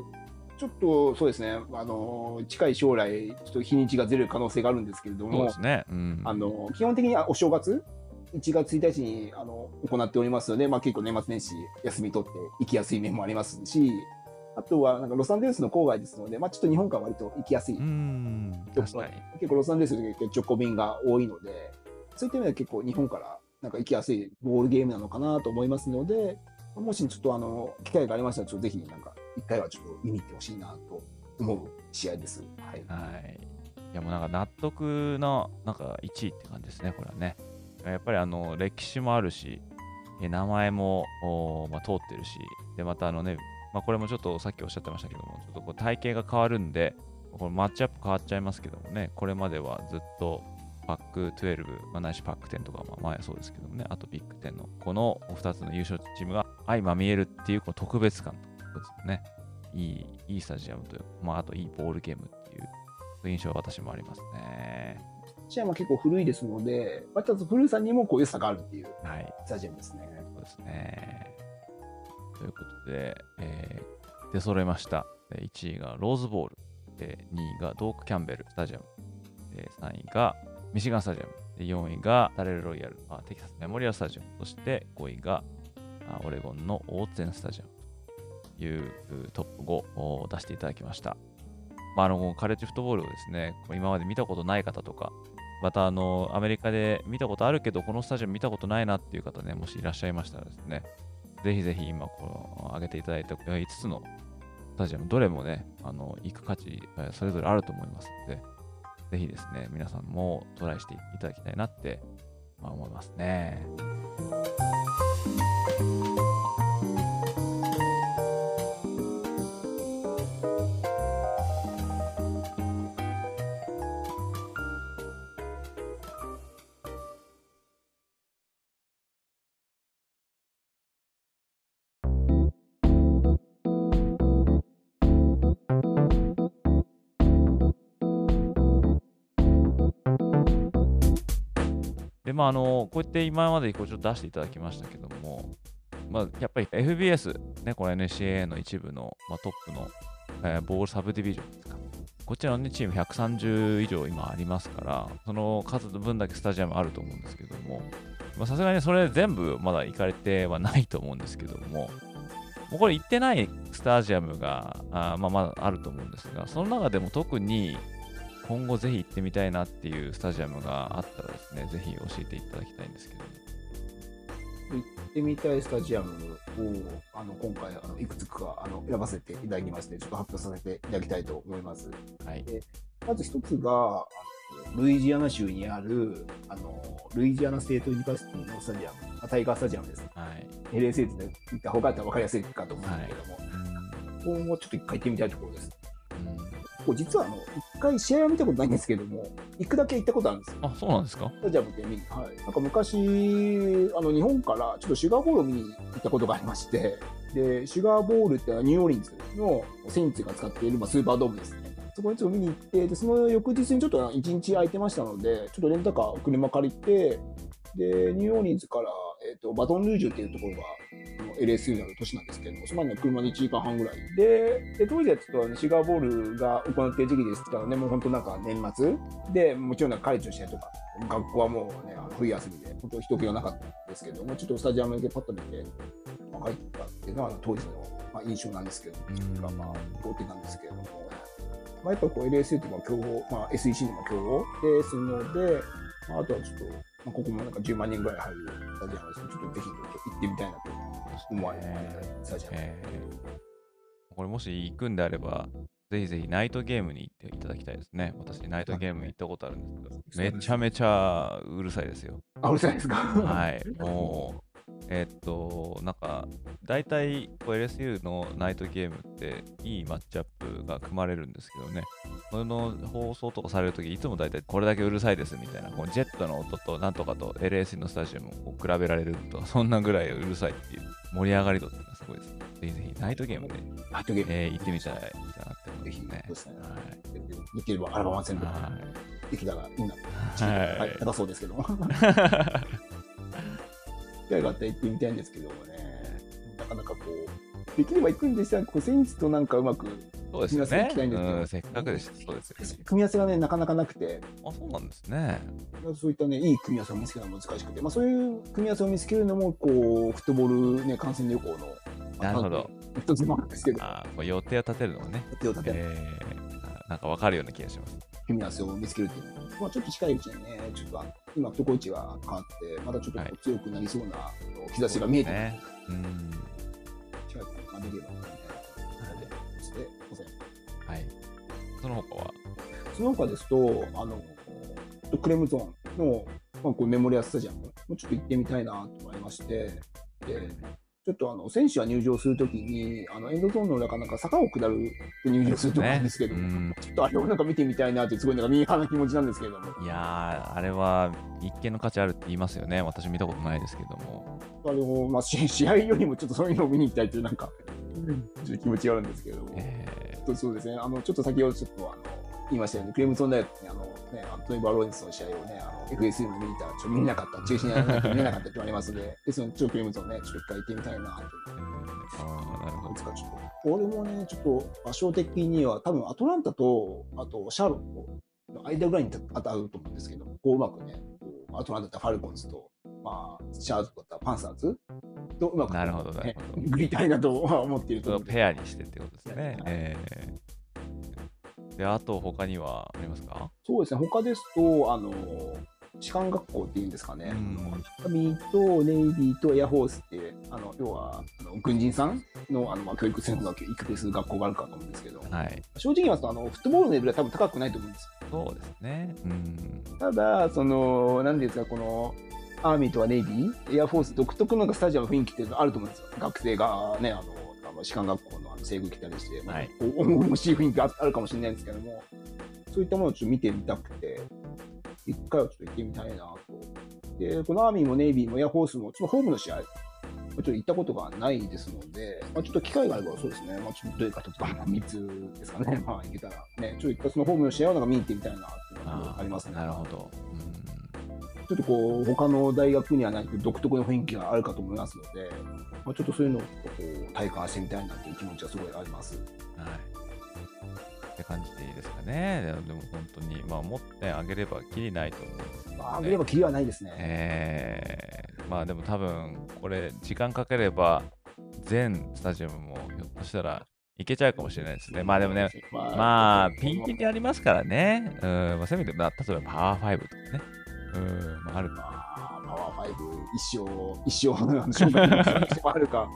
ちょっとそうですね、あの近い将来、ちょっと日にちがずれる可能性があるんですけれどもーそうで、すね。うん。あの基本的にはお正月、1月1日にあの行っておりますので、まあ、結構年末年始、休み取って行きやすい面もありますし、あとはなんかロサンゼルスの郊外ですので、まあ、ちょっと日本から割と行きやすい。結構ロサンゼルスで直行便が多いので、そういった意味では結構日本からなんか行きやすいボールゲームなのかなと思いますので、もしちょっとあの機会がありましたら、ちょっとぜひなんか一回はちょっと見に行ってほしいなと思う試合です。はい。はい。いやもうなんか納得のなんか1位って感じですね、これはね。やっぱりあの歴史もあるし、名前も、まあ、通ってるし、で、またあのね、まあ、これもちょっとさっきおっしゃってましたけども、ちょっとこう体型が変わるんで、このマッチアップ変わっちゃいますけどもね、これまではずっとパック12、まあ、ないしパック10とか、まあ、前はそうですけどもね、あとビッグ10のこの2つの優勝チームが相まみえるっていうこの特別感ということですね。いい、いいスタジアムという、まあ、あといいボールゲームって、いう印象は私もありますね。スタジアムは結構古いですので、また古さにもこう良さがあるっていう。スタジアムですね。そうですね。ということで、えー出揃えました。1位がローズボール、えー2位がドーク・キャンベルスタジアム、えー3位がミシガンスタジアム、で4位がタレル・ロイヤル、あ、テキサスメモリアルスタジアム、そして5位がオレゴンのオーツェンスタジアムというトップ5を出していただきました。まあ、あのカレッジフットボールをですね、今まで見たことない方とか、またあのアメリカで見たことあるけど、このスタジアム見たことないなっていう方ね、もしいらっしゃいましたらですね、ぜひぜひ今この上げていただいた5つのスタジアム、どれもね、あの行く価値、それぞれあると思いますので、ぜひですね、皆さんもトライしていただきたいなって、ま、思いますね。まあ、あの、こうやって今までこうちょっと出していただきましたけども、まあ、やっぱり FBS、ね、この NCAA の一部の、まあ、トップの、えーボールサブディビジョンですか。こちらの、ね、チーム130以上今ありますから、その数の分だけスタジアムあると思うんですけども、さすがにそれ全部まだ行かれてはないと思うんですけども、もうこれ行ってないスタジアムがあまあまだあると思うんですが、その中でも特に今後ぜひ行ってみたいなっていうスタジアムがあったらですね、ぜひ教えていただきたいんですけど、行ってみたいスタジアムをあの今回あのいくつかあの選ばせていただきまして、ちょっと発表させていただきたいと思います。はい。まず一つが、ルイジアナ州にあるあのルイジアナステートユニバーシティのスタジアム、まあタイガースタジアムです。はい。 LSU って言った方が分かりやすいかと思うんですけども、うんここもちょっと一回行ってみたいところです。うんこう実はあの一回試合は見たことないんですけども、行くだけ行ったことあるんですよ。あ、そうなんですか？スタジアムって見に、はい、なんか昔、あの日本からちょっとシュガーボールを見に行ったことがありまして、でシュガーボールってのはニューオーリンズのセインツが使っている、まあ、スーパードームですね。そこにちょっと見に行って、でその翌日にちょっと一日空いてましたので、ちょっとレンタカー、車借りて、でニューオーリンズから、えー、とバトンルージュっていうところが LSU にある都市なんですけども、そこまでの車で1時間半ぐらい。で、で当時はちょっとあのシガーボールが行っている時期ですからね、もう本当なんか年末で、もちろんなんかカレッジの試合とか、学校はもうね、あの冬休みで、本当人気がなかったんですけども、ちょっとスタジアムだけパッと見て、まあ、入ったっていうのは当時の、まあ、印象なんですけど、うん。がまあ、通ってたんですけれども、まあ、やっぱこう LSU っていうのは競合、まあ、SEC の競合ですので、まあ、あとはちょっと、まあ、ここもなんか10万人ぐらい入るスタジアムですね、ちょっとぜひ行ってみたいなと思われるスタジアム。えーこれもし行くんであれば、ぜひぜひナイトゲームに行っていただきたいですね。私、ナイトゲーム行ったことあるんですけど、めちゃめちゃうるさいですよ。あ、うるさいですか？はい。もう、えーっと、なんか、大体、こう LSU のナイトゲームって、いいマッチアップが組まれるんですけどね、その放送とかされるとき、いつも大体これだけうるさいですみたいな、こうジェットの音となんとかと LSU のスタジアムを比べられると、そんなぐらいうるさいっていう盛り上がり度っていうのはすごいですね。ぜひぜひ、ナイトゲームで、ナイトゲーム。えー行ってみたらいなって思いぜひ、ますね。ですね。はいできればアルバム全部はいできたらいいなと。はいはい、高そうですけども。機会があったら行ってみたいんですけどもね、なかなかこう、できれば行くんでしたら、こう、センスとなんかうまく、そうですよね皆さん行きたいんですけどうん。せっかくでした。そうですよね。組み合わせがね、なかなかなくて、あ、そうなんですね。そういったね、いい組み合わせを見つけるのが難しくて、まあそういう組み合わせを見つけるのも、こう、フットボールね、観戦旅行の、まあなるほど。一つもなんですけど、あーこう予定を立てるのがね、手を立てるえー、なんかわかるような気がします。組み合わせを見つけるっていうのは、まあちょっと近いうちにね、ちょっと今、フットコーチが変わって、またちょっと強くなりそうな兆しが見えてるね。うん。近くまあできればいいなと思ってしてございます。はい。その他は、その他ですと、あの、クレムゾーンの、まあ、こうメモリアスタジアムもちょっと行ってみたいなと思いまして、で、ちょっとあの、選手が入場するときに、あの、エンドゾーンの中なんか坂を下るって入場するとこあるんですけど、うん。ちょっとあれをなんか見てみたいなって、すごいなんかミーハーな気持ちなんですけれども、いやー、あれは一見の価値あるって言いますよね。私見たことないですけども。あれを、まあ、し試合よりもちょっとそういうのを見に行きたいという、なんか、ちょっと気持ちがあるんですけれども、えそうそうですね、あのちょっと先ほどちょっとあの言いましたように、クレムゾン大学にあの、ね、アントニー・バローンズの試合をね、あの FSU の見たら、ちょ見れなかった、中止にならな見れなかったって言われますので、ですので、ちょっとクレムゾンね、ちょっと一回行ってみたいなと。ー、ああ、なるほどいつ。かちょっと、俺もね、ちょっと場所的には、多分アトランタと、あとシャーロットの間ぐらいに当たると思うんですけど、こううまくね、アトランタだったらファルコンズと、まあ、シャーロットだったらパンサーズ？とうまく、なるほどねグりたいなとは思っているとペアにしてってことですねはい。えー、で、あと他にはありますか？そうですね、他ですと、あの、士官学校っていうんですかね、うんアーミーとネイビーとエアフォースって、あの要はあの軍人さんのあの、まあ、教育専門学校、育成する学校があるかと思うんですけど、はい。正直言いますとあの、フットボールのレベルは多分高くないと思うんですそうですね。うん。よ。ただ、その、なんですか、この、アーミーとはネイビー、エアフォース独特のスタジアムの雰囲気っていうのがあると思うんですよ。学生がね、あの、あの士官学校のあの制服着たりして、まあはいこう重々しい雰囲気がああるかもしれないんですけども、そういったものをちょっと見てみたくて、一回はちょっと行ってみたいなと。で、このアーミーもネイビーもエアフォースも、ちょっとホームの試合、ちょっと行ったことがないですので、まあ、ちょっと機会があればそうですね、まあ、ちょっとどういうか、例えば3つですかね、まあ、行けたらね、ちょっと一回そのホームの試合をなんか見に行ってみたいなっていうのがありますね。なるほど。ちょっとこう、他の大学にはない独特の雰囲気があるかと思いますので、まあ、ちょっとそういうのをこう体感してみたいなという気持ちはすごいあります。うん。はい。って感じでいいですかね。でも本当に、まあ、持ってあげればきりないと思うんですけど、ね。まあ、あげればキリはないですね。えー、まあでも多分、これ、時間かければ、全スタジアムもひょっとしたらいけちゃうかもしれないですね。まあでもね、ままあ、ピンキリありますからね。うん、まあ、せめて、まあ、例えばパワー5とかね。うん、まあ、あるか。パワー5、一生、一生、あの生涯の可能性もあるか。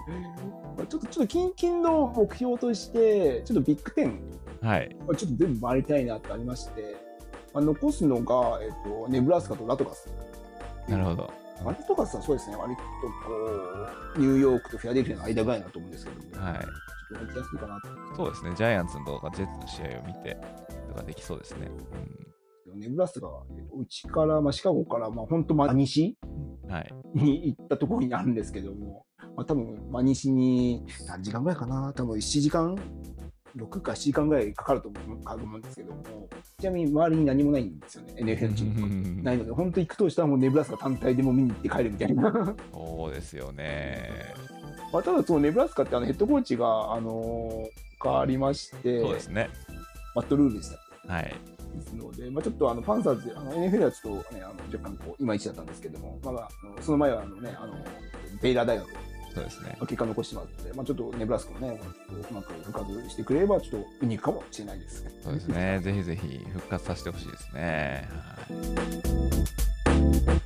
ちょっと、ちょっと近々の目標として、ちょっとビッグテン、はい。ちょっと全部回りたいなってありまして、まあ、残すのが、えっと、ネブラスカとラトガス。なるほど。ラトガスはそうですね、割とこう、ニューヨークとフィアデルフィアの間ぐらいだと思うんですけど、はい。ちょっと行きやすいかな。そうですね。ジャイアンツのとかジェッツの試合を見てとかできそうですね。うんネブラスカが、えっとうちから、まあ、シカゴから、まあ、本当、真西うん、はい。に行ったところになるんですけども、まあ、多分、真西に何時間ぐらいかな、多分7時間、6か7時間ぐらいかかると思うかと思うんですけども、ちなみに周りに何もないんですよね、NFL チームないので、本当行くとしたらもうネブラスカ単体でも見に行って帰るみたいな。そうですよね。まあ、ただ、そのネブラスカってあのヘッドコーチが、あのー変わりまして、そうですね。マット・ルールでしたはい。ですので、まあ、ちょっとあのパンサーズ、あの NFL はちょっと、ね、あの若干こういまいちだったんですけども、まあ、あのその前はあの、ね、あのベイラー大学のそうですね。結果を残してもらって、まあ、ちょっとネブラスカもね、うまく復活してくれれば、ちょっとユニークかもしれないです。そうですね。ぜひぜひ復活させてほしいですね。はい。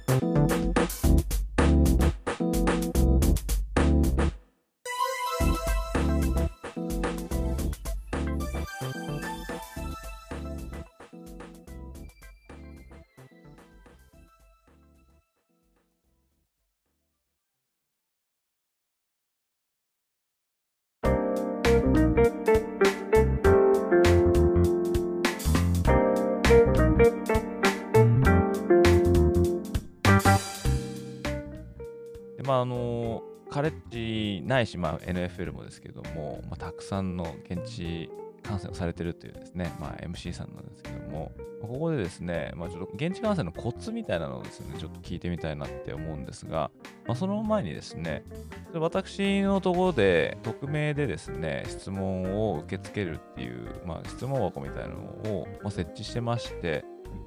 ないし、まあ、NFL もですけども、まあ、たくさんの現地観戦をされてるというですね、まあ、MC さんなんですけども、ここでですね、まあ、ちょっと現地観戦のコツみたいなのをですね、ちょっと聞いてみたいなって思うんですが、まあ、その前にですね、私のところで匿名でですね、質問を受け付けるっていう、まあ、質問箱みたいなのを、設置してまして、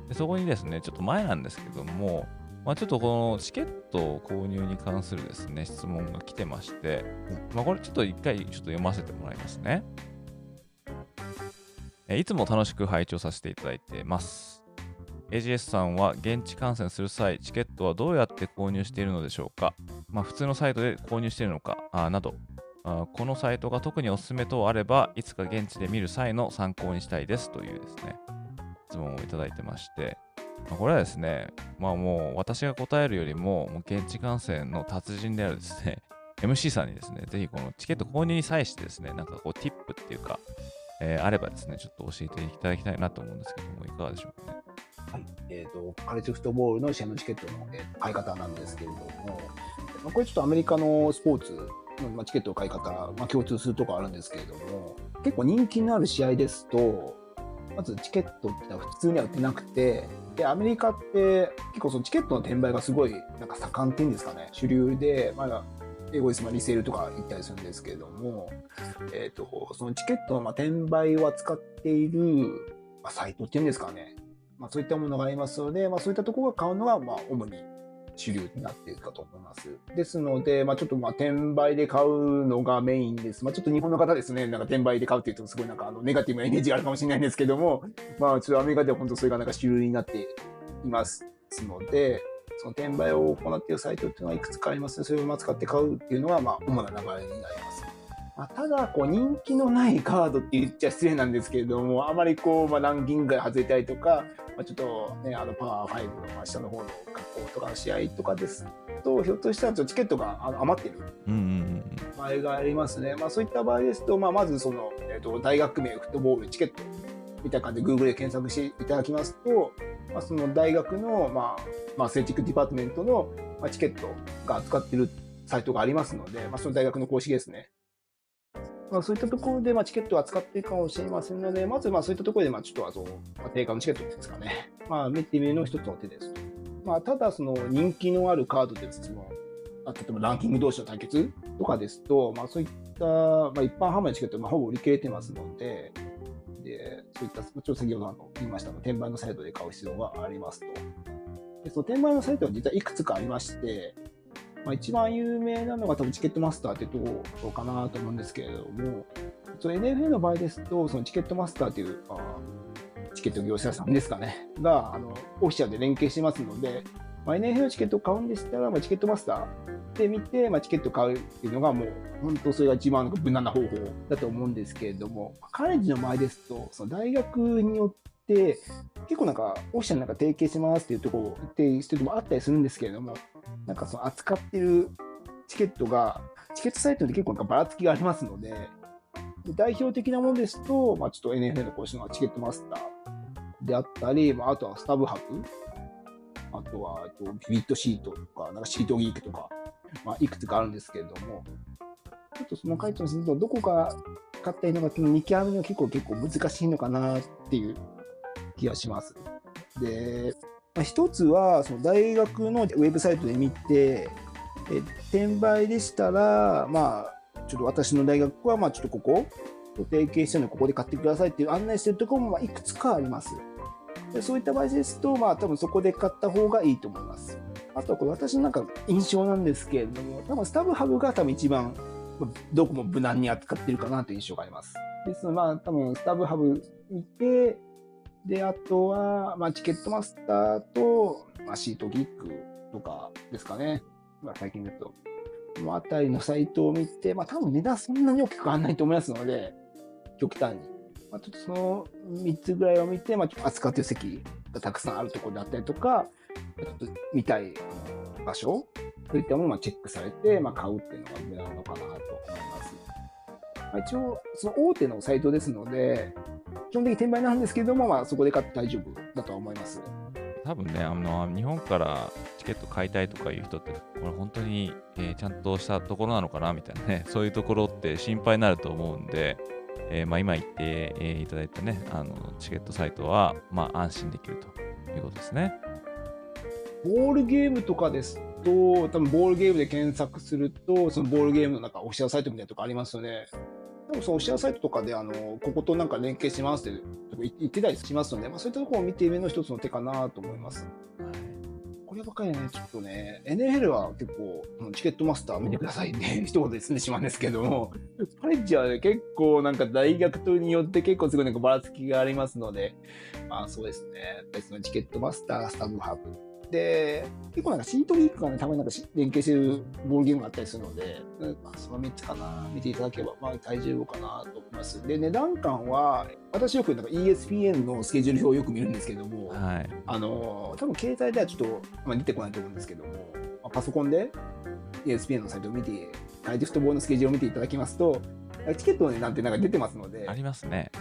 でそこにですね、ちょっと前なんですけども、まあ、ちょっとこのチケット購入に関するですね、質問が来てまして、まあ、これちょっと一回ちょっと読ませてもらいますね。えいつも楽しく拝聴させていただいてます。AGS さんは現地観戦する際、チケットはどうやって購入しているのでしょうか？まあ、普通のサイトで購入しているのか？あなど。あ、このサイトが特におすすめ等あれば、いつか現地で見る際の参考にしたいですというですね、質問をいただいてまして、まあこれはですね、まあもう私が答えるよりも、もう現地観戦の達人であるですね、MC さんにですね、ぜひこのチケット購入に際してですね、なんかこう、ティップっていうか、えーあればですね、ちょっと教えていただきたいなと思うんですけども、いかがでしょうかね。はいえー、とカレッジフットボールの試合のチケットの、えー買い方なんですけれども、まあ、これちょっとアメリカのスポーツまあ、チケットの買い方、まあ、共通するところあるんですけれども、結構人気のある試合ですと、まずチケットってのは普通には売ってなくて、で、アメリカって結構そのチケットの転売がすごいなんか盛んっていうんですかね、主流で、まあ英語ですまあリセールとか言ったりするんですけれども、えっ、と、そのチケットのまあ転売を扱っている、まあ、サイトっていうんですかね、まあ、そういったものがありますので、まあ、そういったところが買うのがまあ主に主流になっているかと思います。ですので、まあ、ちょっとまあ転売で買うのがメインです。まあ、ちょっと日本の方ですね、なんか転売で買うっていうとすごいなんかあのネガティブなイメージがあるかもしれないんですけども、まあ、ちょっとアメリカでは本当それがなんか主流になっていますので、その転売を行っているサイトっていうのはいくつかありますので、それをまあ使って買うっていうのがまあ主な流れになります。まあ、ただ、こう人気のないカードって言っちゃ失礼なんですけれども、あまりこう、まあ、ランキングが外れたりとか、まあ、ちょっとね、あのパワー5のまあ下の方の格好とかの試合とかですと、ひょっとしたらちょっとチケットが余ってる場合がありますね。まあ、そういった場合ですと、まあ、まずその、えっと大学名フットボールチケットみたいな感じで Google で検索していただきますと、まあ、その大学の、まあまあ、 athletic department の、まあ、チケットが扱っているサイトがありますので、まあ、その大学の公式ですね。まあ、そういったところで、まあ、チケットを扱っているかもしれませんので、まずまあそういったところで、まあ、ちょっとあの、まあ、定価のチケットですかね。まあ、見てみるの一つの手ですと。まあ、ただ、その人気のあるカードですそのあ例えばランキング同士の対決とかですと、まあ、そういった、まあ、一般販売のチケット、まあ、ほぼ売り切れてますので、でそういった、ちょっと先ほどあの言いました、転売のサイトで買う必要がありますと。でその転売のサイトは実はいくつかありまして、まあ、一番有名なのが多分チケットマスターってところかなと思うんですけれども、NFL の場合ですと、そのチケットマスターという、あチケット業者さんですかね、があのオフィシャルで連携してますので、まあ、NFL のチケットを買うんでしたら、まあ、チケットマスターで見て、まあ、チケットを買うっていうのがもう、本当それが一番無難な方法だと思うんですけれども、カレッジの場合ですと、その大学によって、結構なんか、オフィシャルなんか提携しますっていうところを一定してるとこもあったりするんですけれども、なんかその扱ってるチケットが、チケットサイトで結構なんかばらつきがありますので、で代表的なものですと、まあ、ちょっと NFL の公式のチケットマスターであったり、まあ、あとはスタブハブ、あとは、えっと、ビビットシートとか、なんかシートギークとか、まあ、いくつかあるんですけれども、ちょっとその回答にすると、どこが勝ったらいのかっていうの見極めが結構結構難しいのかなっていう気がします。で、まあ、一つは、その大学のウェブサイトで見て、え転売でしたら、まあ、ちょっと私の大学は、まあ、ちょっとここと提携してるので、ここで買ってくださいっていう案内してるところも、ま、いくつかあります。でそういった場合ですと、まあ、多分そこで買った方がいいと思います。あとはこれ私のなんか印象なんですけれども、多分スタブハブが多分一番、どこも無難に扱ってるかなという印象があります。ですので、まあ、多分スタブハブ見て、で、あとは、まあ、チケットマスターと、まあ、シートギックとかですかね。まあ、最近だと。このあたりのサイトを見て、まあ、多分値段そんなに大きく変わらないと思いますので、極端に。まあ、ちょっとその3つぐらいを見て、まあ、扱ってる席がたくさんあるところであったりとか、ちょっと見たい場所、そういったものをチェックされて、まあ、買うっていうのが無駄なのかなと思います。まあ、一応、その大手のサイトですので、基本的に転売なんですけれども、まあ、そこで買って大丈夫だとは思います。多分ねあの、日本からチケット買いたいとかいう人って、これ本当に、えーちゃんとしたところなのかなみたいなね、そういうところって心配になると思うんで、えーまあ、今言って、えーいただいたね、あのチケットサイトは、まあ、安心できるということですね。ボールゲームとかですと、多分ボールゲームで検索すると、そのボールゲームのなんかオフィシャルサイトみたいなとこありますよね。多分そのオフィシャルサイトとかで、あの、こことなんか連携しますって言ってたりしますので、まあそういったところを見てみるの一つの手かなと思います。こればっかりはね、ちょっとね、NFL は結構、うんチケットマスター見てくださいね、一言で済んでしまうんですけども、カレッジはね、結構なんか大学とによって結構すごいなんかばらつきがありますので、まあそうですね、やっぱりそのチケットマスター、スタブハブ。で、結構なんかシートリークがね、たまになんかし連携してるボールゲームがあったりするので、うんまあ、その3つかな、見ていただければ、まあ大丈夫かなと思います。で、値段感は、私よくなんか ESPN のスケジュール表をよく見るんですけども、はい。あの多分携帯ではちょっと、まあ、出てこないと思うんですけども、まあ、パソコンで ESPN のサイトを見て、カイティフットボールのスケジュールを見ていただきますと、チケットの値段ってなんか出てますのであ、りますね。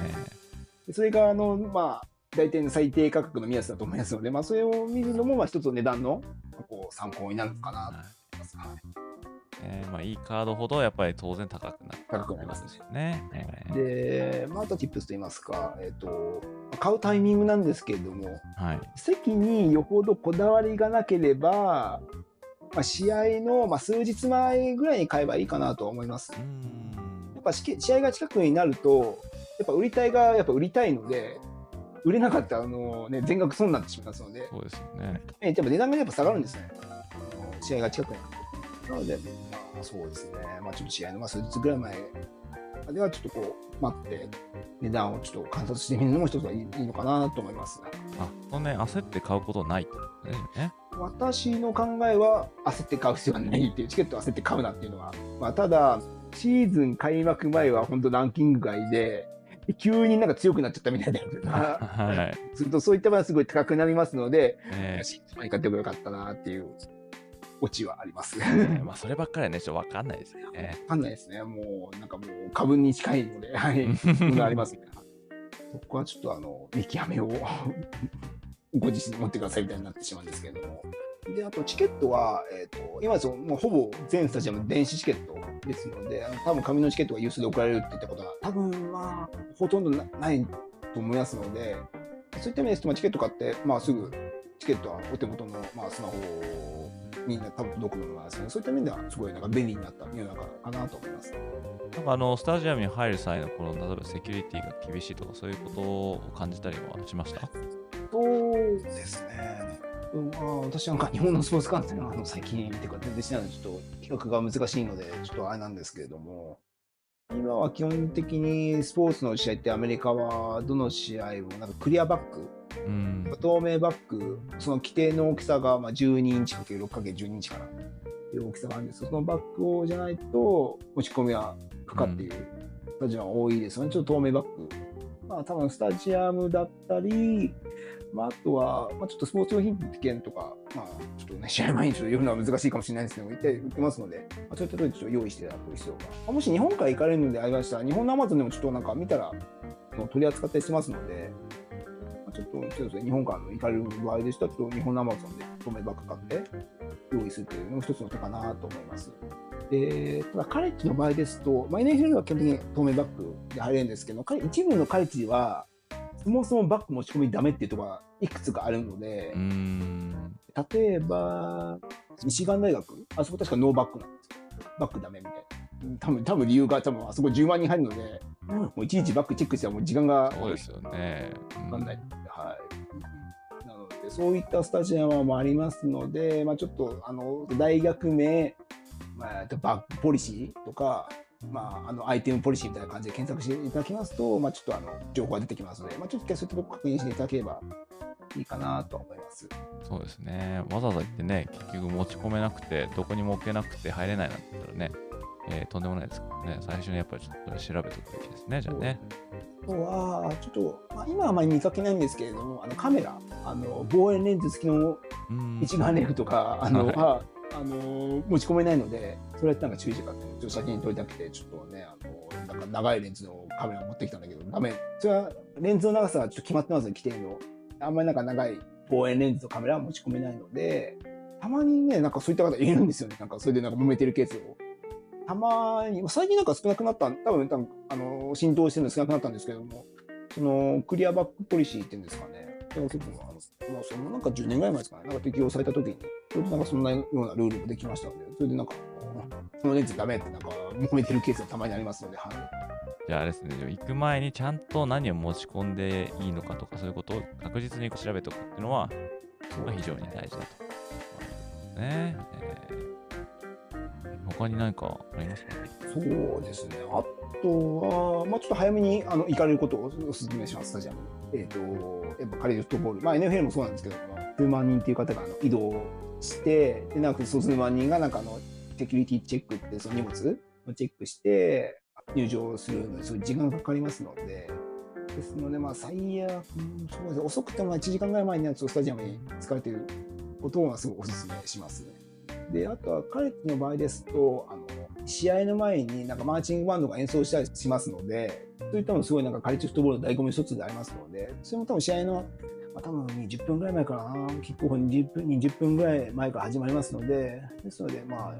えそれがあの、まあ、大体の最低価格の目安だと思いますので、まあ、それを見るのもまあ一つの値段のこう参考になるのかなと思います。はいね。まあ、いいカードほどやっぱり当然高くなる。高くなりますねで、まあ、あと tips といいますか、えっ、と、買うタイミングなんですけれども、はい。席によほどこだわりがなければ、まあ、試合の、まあ、数日前ぐらいに買えばいいかなと思います。うーん。やっぱ試試合が近くになると、やっぱ売りたいがやっぱ売りたいので、売れなかったらあの、ね、全額損になってしまいますので、そうですよね。えやっぱ値段がやっぱ下がるんですね。あの試合が近くになると。なので、まあ、そうですね、まあ、ちょっと試合のまあ数日ぐらい前まではちょっとこう、待って、値段をちょっと観察してみるのも一つはいいいいのかなと思います。あ、そのね、焦って買うことないってことね。私の考えは焦って買う必要はないっていうチケットを焦って買うなっていうのは、まあ、ただシーズン開幕前は本当ランキング外で急になんか強くなっちゃったみたいなはい。するとそういった場合はすごい高くなりますので、ねシーズン前に買ってもよかったなっていうオチはあります。えねまあ、そればっかりはね、ちょっとわかんないですよね。わかんないですね。もうなんかもう株に近いので、はい、ありますね。そこはちょっとあの見極めを ご自身で持ってくださいみたいになってしまうんですけれども。で、あとチケットは、えっ、と、今そのもうほぼ全スタジアム電子チケットですので、あの多分紙のチケットが有数で送られるって言ったことは、多分まあ、ほとんどなないと思いますので、そういった意味ですと、まあ、チケット買って、まあ、すぐチケットはお手元の、まあ、スマホに多分届くのがそういった面ではすごいなんか便利になった世の中かなと思います。なんかあの、スタジアムに入る際の、この、例えばセキュリティが厳しいとか、そういうことを感じたりはしました？そうですね。あ、私なんか日本のスポーツ観戦はあの最近っていうか全然しないのでちょっと比較が難しいのでちょっとあれなんですけれども。今は基本的にスポーツの試合ってアメリカはどの試合もなんかクリアバック。うん。透明バック。その規定の大きさがまあ12インチ ×6×12 インチかな。っていう大きさがあるんですけどそのバックをじゃないと持ち込みは不可っていうスタジアムが多いですよね、ちょっと透明バック。まあ多分スタジアムだったりまあ、あとは、まあ、ちょっとスポーツ用品券とか、まあ、ちょっとね、試合前にちょっと読むのは難しいかもしれないですけども、一体売ってますので、まあ、そういったところでちょっと用意していただく必要が。もし日本から行かれるのでありましたら、日本のアマゾンでもちょっとなんか見たら、取り扱ったりしますので、まあ、ちょっとそうですね、日本から行かれる場合でしたら、ちょっと日本のアマゾンで透明バッグ買って、用意するというのも一つの手かなと思います。で、ただカレッジの場合ですと、まあ、NFL は基本的に透明バッグで入れるんですけど、一部のカレッジは、そもそもバッグ持ち込みダメっていうところがいくつかあるので。例えば、ミシガン大学、あそこ確かノーバッグなんですよ。バッグダメみたいな。多分多分理由が、多分あそこ10万人入るので、もういちいちバッグチェックしてはもう時間がそうですよね。わかんない。はい。なので、そういったスタジアムもありますので、まあ、ちょっと、あの、大学名、まあ、バッグポリシーとか、まあ、あの、アイテムポリシーみたいな感じで検索していただきますと、まあ、ちょっとあの、情報が出てきますので、まあ、ちょっとそういったとこ確認していただければいいかなと思います。そうですね。わざわざ行ってね、結局持ち込めなくて、どこにも置けなくて入れないなんて言ったらね、えーとんでもないですからね。最初にやっぱりちょっと調べておくべきですね、じゃあね。あとは、ちょっと、まあ、今はあまり見かけないんですけれども、あのカメラ、あの望遠レンズ付きのうん一眼レフとか、あの、はいはあの持ち込めないので、それやったら注意してか、ちょっと先に撮りたくて、ちょっとね、あの、なんか長いレンズのカメラ持ってきたんだけど、ダメ。それは、レンズの長さがちょっと決まってますね、規定の。あんまりなんか長い望遠レンズのカメラは持ち込めないので、たまにね、なんかそういった方いるんですよね。なんかそれでなんか揉めてるケースを。たまに、最近なんか少なくなった、多分、多分、あの、浸透してるの少なくなったんですけども、その、クリアバックポリシーっていうんですかね。それが結構、あの、まあ、そのなんか10年ぐらい前ですかね。なんか適用された時に、それでなんかそんなようなルールもできましたので、それでなんか、そのレンズダメってなんか揉めてるケースがたまにありますので、はい。じゃああれですね、行く前にちゃんと何を持ち込んでいいのかとか、そういうことを確実に調べておくっていうのは、まあ、非常に大事だと。ねえー他に何かありますか？そうですね。あとは、まあちょっと早めにあの行かれることをお勧めします、スタジアムに。えっ、と、やっぱカレッジフットボール、まあ NFL もそうなんですけど、数万人っていう方があの移動して、で、なんか数万人がなんかあの、セキュリティチェックって、その荷物をチェックして、入場するのに、そういう時間がかかりますので、ですので、まあ最悪、そうです、遅くても1時間ぐらい前にスタジアムに使われていることはすごくお勧めしますね。で、あとはカレッジの場合ですと、あの、試合の前になんかマーチングバンドが演奏したりしますので、そういったのもすごいなんかカレッジフットボールの醍醐味一つでありますので、それも多分試合の、まあ、多分20分ぐらい前からな、キックオフ20分、20分ぐらい前から始まりますので、ですので、まあ、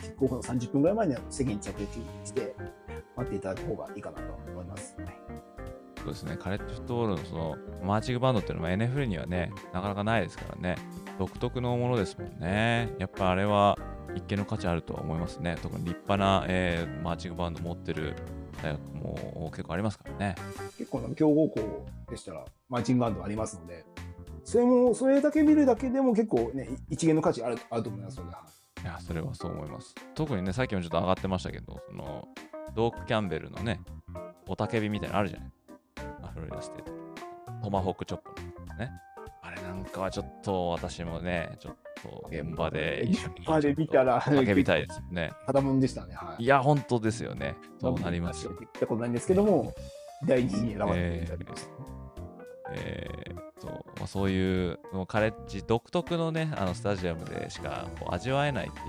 キックオフの30分ぐらい前には席に着陸して、待っていただく方がいいかなと思います。はいそうですね、カレッジフットボールのそのマーチングバンドっていうのは NFL にはね、なかなかないですからね、独特のものですもんね。やっぱあれは一見の価値あるとは思いますね。特に立派な、えーマーチングバンド持ってる大学も結構ありますからね。結構、強豪校でしたら、マーチングバンドありますので、それも、それだけ見るだけでも結構ね、一元の価値あるあると思いますので、いや、それはそう思います。特にね、さっきもちょっと上がってましたけど、その、ドーク・キャンベルのね、おたけびみたいなのあるじゃない。あフロリダステート。トマホークチョップのね。なんかはちょっと私もね、ちょっと現場で一緒に現場で見たら叫びたいですよね。ただもんでしたね。はいいや、本当ですよね。そうなりますよ。言ったことないんですけども、第2位に選ばれていただきました。えーっと、まあ、そういう、もうカレッジ独特のね、あのスタジアムでしかこう味わえないってい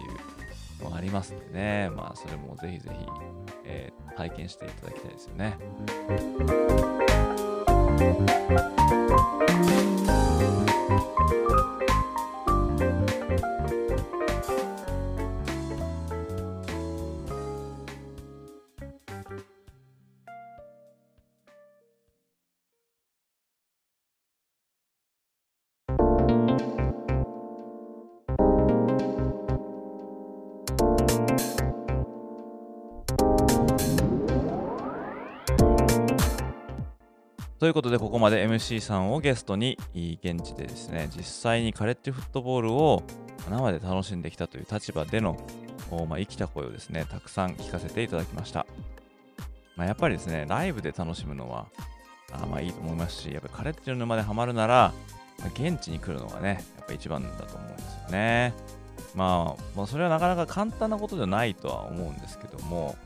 うのがありますんでね、まあ、それもぜひぜひ、えー体験していただきたいですよね。ということで、ここまで MC さんをゲストに、現地でですね、実際にカレッジフットボールを生で楽しんできたという立場での、まあ、生きた声をですね、たくさん聞かせていただきました。まあ、やっぱりですね、ライブで楽しむのは、あまあいいと思いますし、やっぱりカレッジの沼でハマるなら、現地に来るのがね、やっぱ一番だと思うんですよね。まあ、まあ、それはなかなか簡単なことじゃないとは思うんですけども、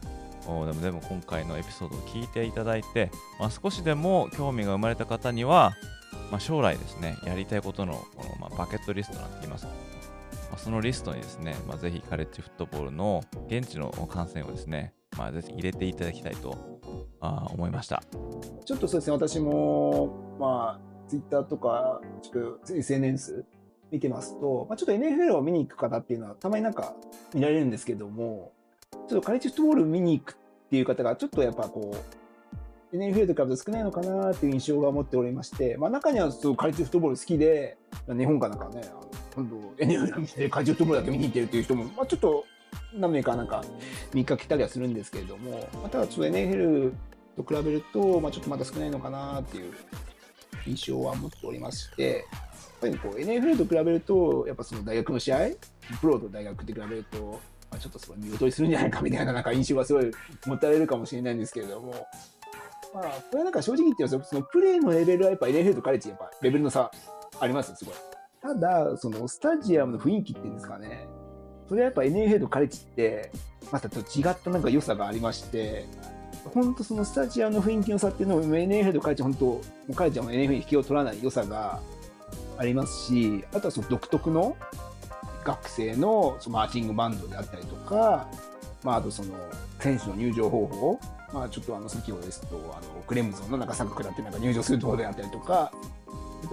でもでも今回のエピソードを聞いていただいて、まあ、少しでも興味が生まれた方には、まあ、将来ですね、やりたいことのこの、まあ、バケットリストなんて言いますか、まあ、そのリストにですね、まあ、ぜひカレッジフットボールの現地の観戦をですね、まあ、ぜひ入れていただきたいとあ思いました。ちょっとそうですね、私も、まあ、ツイッターとか、ちょっと SNS 見てますと、まあ、ちょっと NFL を見に行く方っていうのは、たまになんか見られるんですけども、ちょっとカレッジフットボール見に行くっていう方が、ちょっとやっぱこう、NFL と比べて少ないのかなっていう印象が持っておりまして、まあ、中にはそうカレッジフットボール好きで、日本かなんかね、今度 NFL 見てカレッジフットボールだけ見に行ってるっていう人も、まあ、ちょっと何名かなんか見かけたりはするんですけれども、まあ、ただちょっと NFL と比べると、まあ、ちょっとまだ少ないのかなっていう印象は持っておりまして、やっぱりこう NFL と比べると、やっぱその大学の試合、プロと大学って比べると、まあ、ちょっとその見劣りするんじゃないかみたいななんか印象がすごい持たれるかもしれないんですけれども、まあ、これはなんか正直言ってそのプレーのレベルはやっぱ NFL とカレッジやっぱレベルの差あります、すごい。ただ、そのスタジアムの雰囲気っていうんですかね、それはやっぱ NFL とカレッジって、またちょっと違ったなんか良さがありまして、本当そのスタジアムの雰囲気の差っていうのも NFL とカレッジ本当、もうカレッジはも NFL に引きを取らない良さがありますし、あとはその独特の学生のそのマーチングバンドであったりとか、まあ、あとその選手の入場方法、まあ、ちょっとあの先ほどですとあのクレムゾンのなんかサックだってなんか入場するところであったりとか、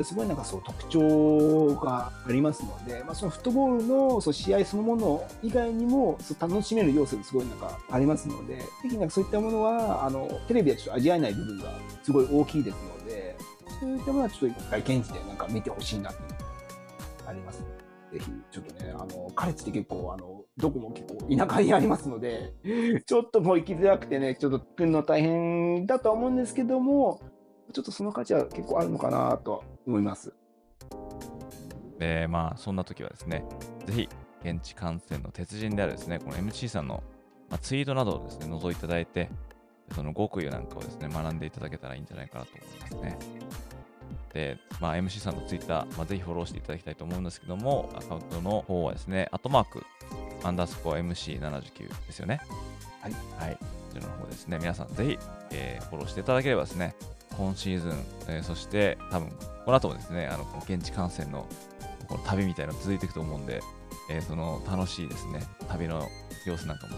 すごいなんかそう特徴がありますので、まあ、そのフットボールのそう試合そのもの以外にもそう楽しめる要素がすごいなんかありますので、ぜひなんかそういったものはあのテレビではちょっと味わえない部分がすごい大きいですので、そういったものはちょっと一回現地でなんか見てほしいなっていうのがありますね。ぜひ、ちょっとね、あの、カレッジって結構、あの、どこも結構田舎にありますので、ちょっともう行きづらくてね、ちょっと来るの大変だとは思うんですけども、ちょっとその価値は結構あるのかなと思います。で、まあ、そんな時はですね、ぜひ、現地観戦の鉄人であるですね、この MC さんの、まあ、ツイートなどをですね、覗いていただいて、その極意なんかをですね、学んでいただけたらいいんじゃないかなと思いますね。で、まあ、MC さんのツイッター、まあ、ぜひフォローしていただきたいと思うんですけども、アカウントの方はですね、アットマーク、アンダースコア MC79 ですよね。はい。はい。こちらの方ですね、皆さんぜひ、えーフォローしていただければですね、今シーズン、えーそして多分、この後もですね、あの現地観戦のこの旅みたいなのが続いていくと思うんで、えーその楽しいですね、旅の様子なんかも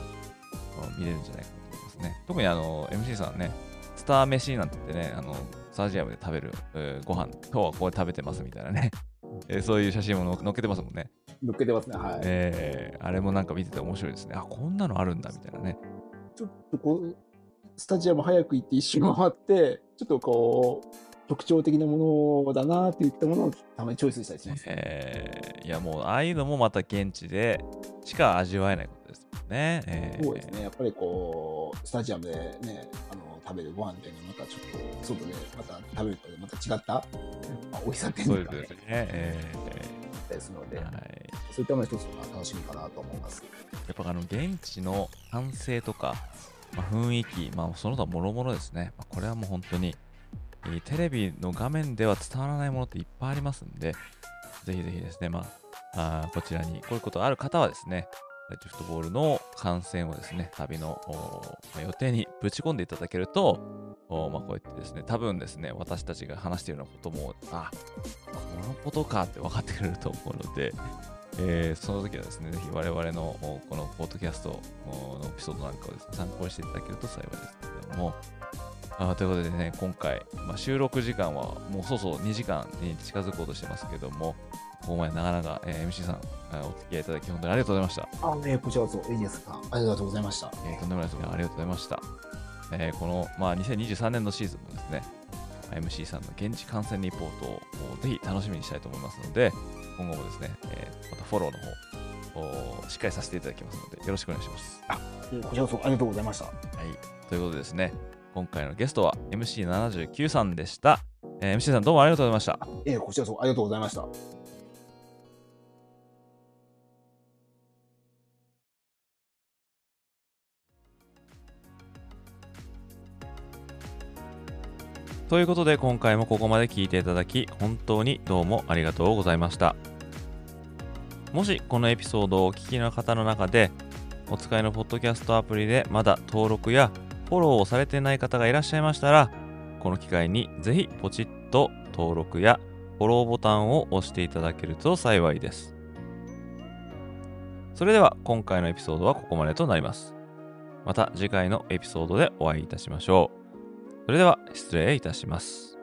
見れるんじゃないかと思いますね。特にあの MC さんね、スター飯なんて言ってね、あのスタジアムで食べる、えーご飯今日はこれ食べてますみたいなね、えーそういう写真もの載っけてますもんね。乗っけてますね。はい。えーあれもなんか見てて面白いですね。あ、こんなのあるんだみたいなね。ちょっとこう、スタジアム早く行って一周回って、ちょっとこう、特徴的なものだなっていったものをたまにチョイスしたりします。えーいやもうああいうのもまた現地でしか味わえないですもんね。えーそうですね。やっぱりこう、スタジアムでね、あの、食べるご飯っていうのはまたちょっと、外でまた食べるとまた違った、まあ、美味しさっていうのがねそうですね。えですので、ーはいそういったもの一つの楽しみかなと思います。やっぱあの現地の歓声とか、まあ、雰囲気、まあ、その他もろもろですね、まあ、これはもう本当に、えーテレビの画面では伝わらないものっていっぱいありますんで、ぜひぜひですね、まあ、あーこちらにこういうことがある方はですね、ラジフットボールの観戦をですね、旅のまあ予定にぶち込んでいただけると、まあ、こうやってですね、多分ですね、私たちが話しているようなことも、あ、このことかって分かってくれると思うので、えーその時はですね、ぜひ我々のこのポッドキャストのエピソードなんかをですね、参考にしていただけると幸いですけれども、あということでね、今回、まあ、収録時間はもうそうそう2時間に近づこうとしてますけども、ここまでなかなか、えー MC さん、あーお付き合いいただき本当にありがとうございました。あ、ね、こちらこそ、エイジスさん、ありがとうございました。えーとんでもないです。ありがとうございました。えーこの、まあ、2023年のシーズンもですね、MC さんの現地観戦リポートをぜひ楽しみにしたいと思いますので、今後もですね、えーまたフォローの方をしっかりさせていただきますので、よろしくお願いします。えこちらこそ、ありがとうございました。はい。ということでですね、今回のゲストは MC79 さんでした。えー MC さんどうもありがとうございました。えこちらこそ、ありがとうございました。ということで今回もここまで聞いていただき本当にどうもありがとうございました。もしこのエピソードをお聞きの方の中でお使いのポッドキャストアプリでまだ登録やフォローをされてない方がいらっしゃいましたらこの機会にぜひポチッと登録やフォローボタンを押していただけると幸いです。それでは今回のエピソードはここまでとなります。また次回のエピソードでお会いいたしましょう。それでは失礼いたします。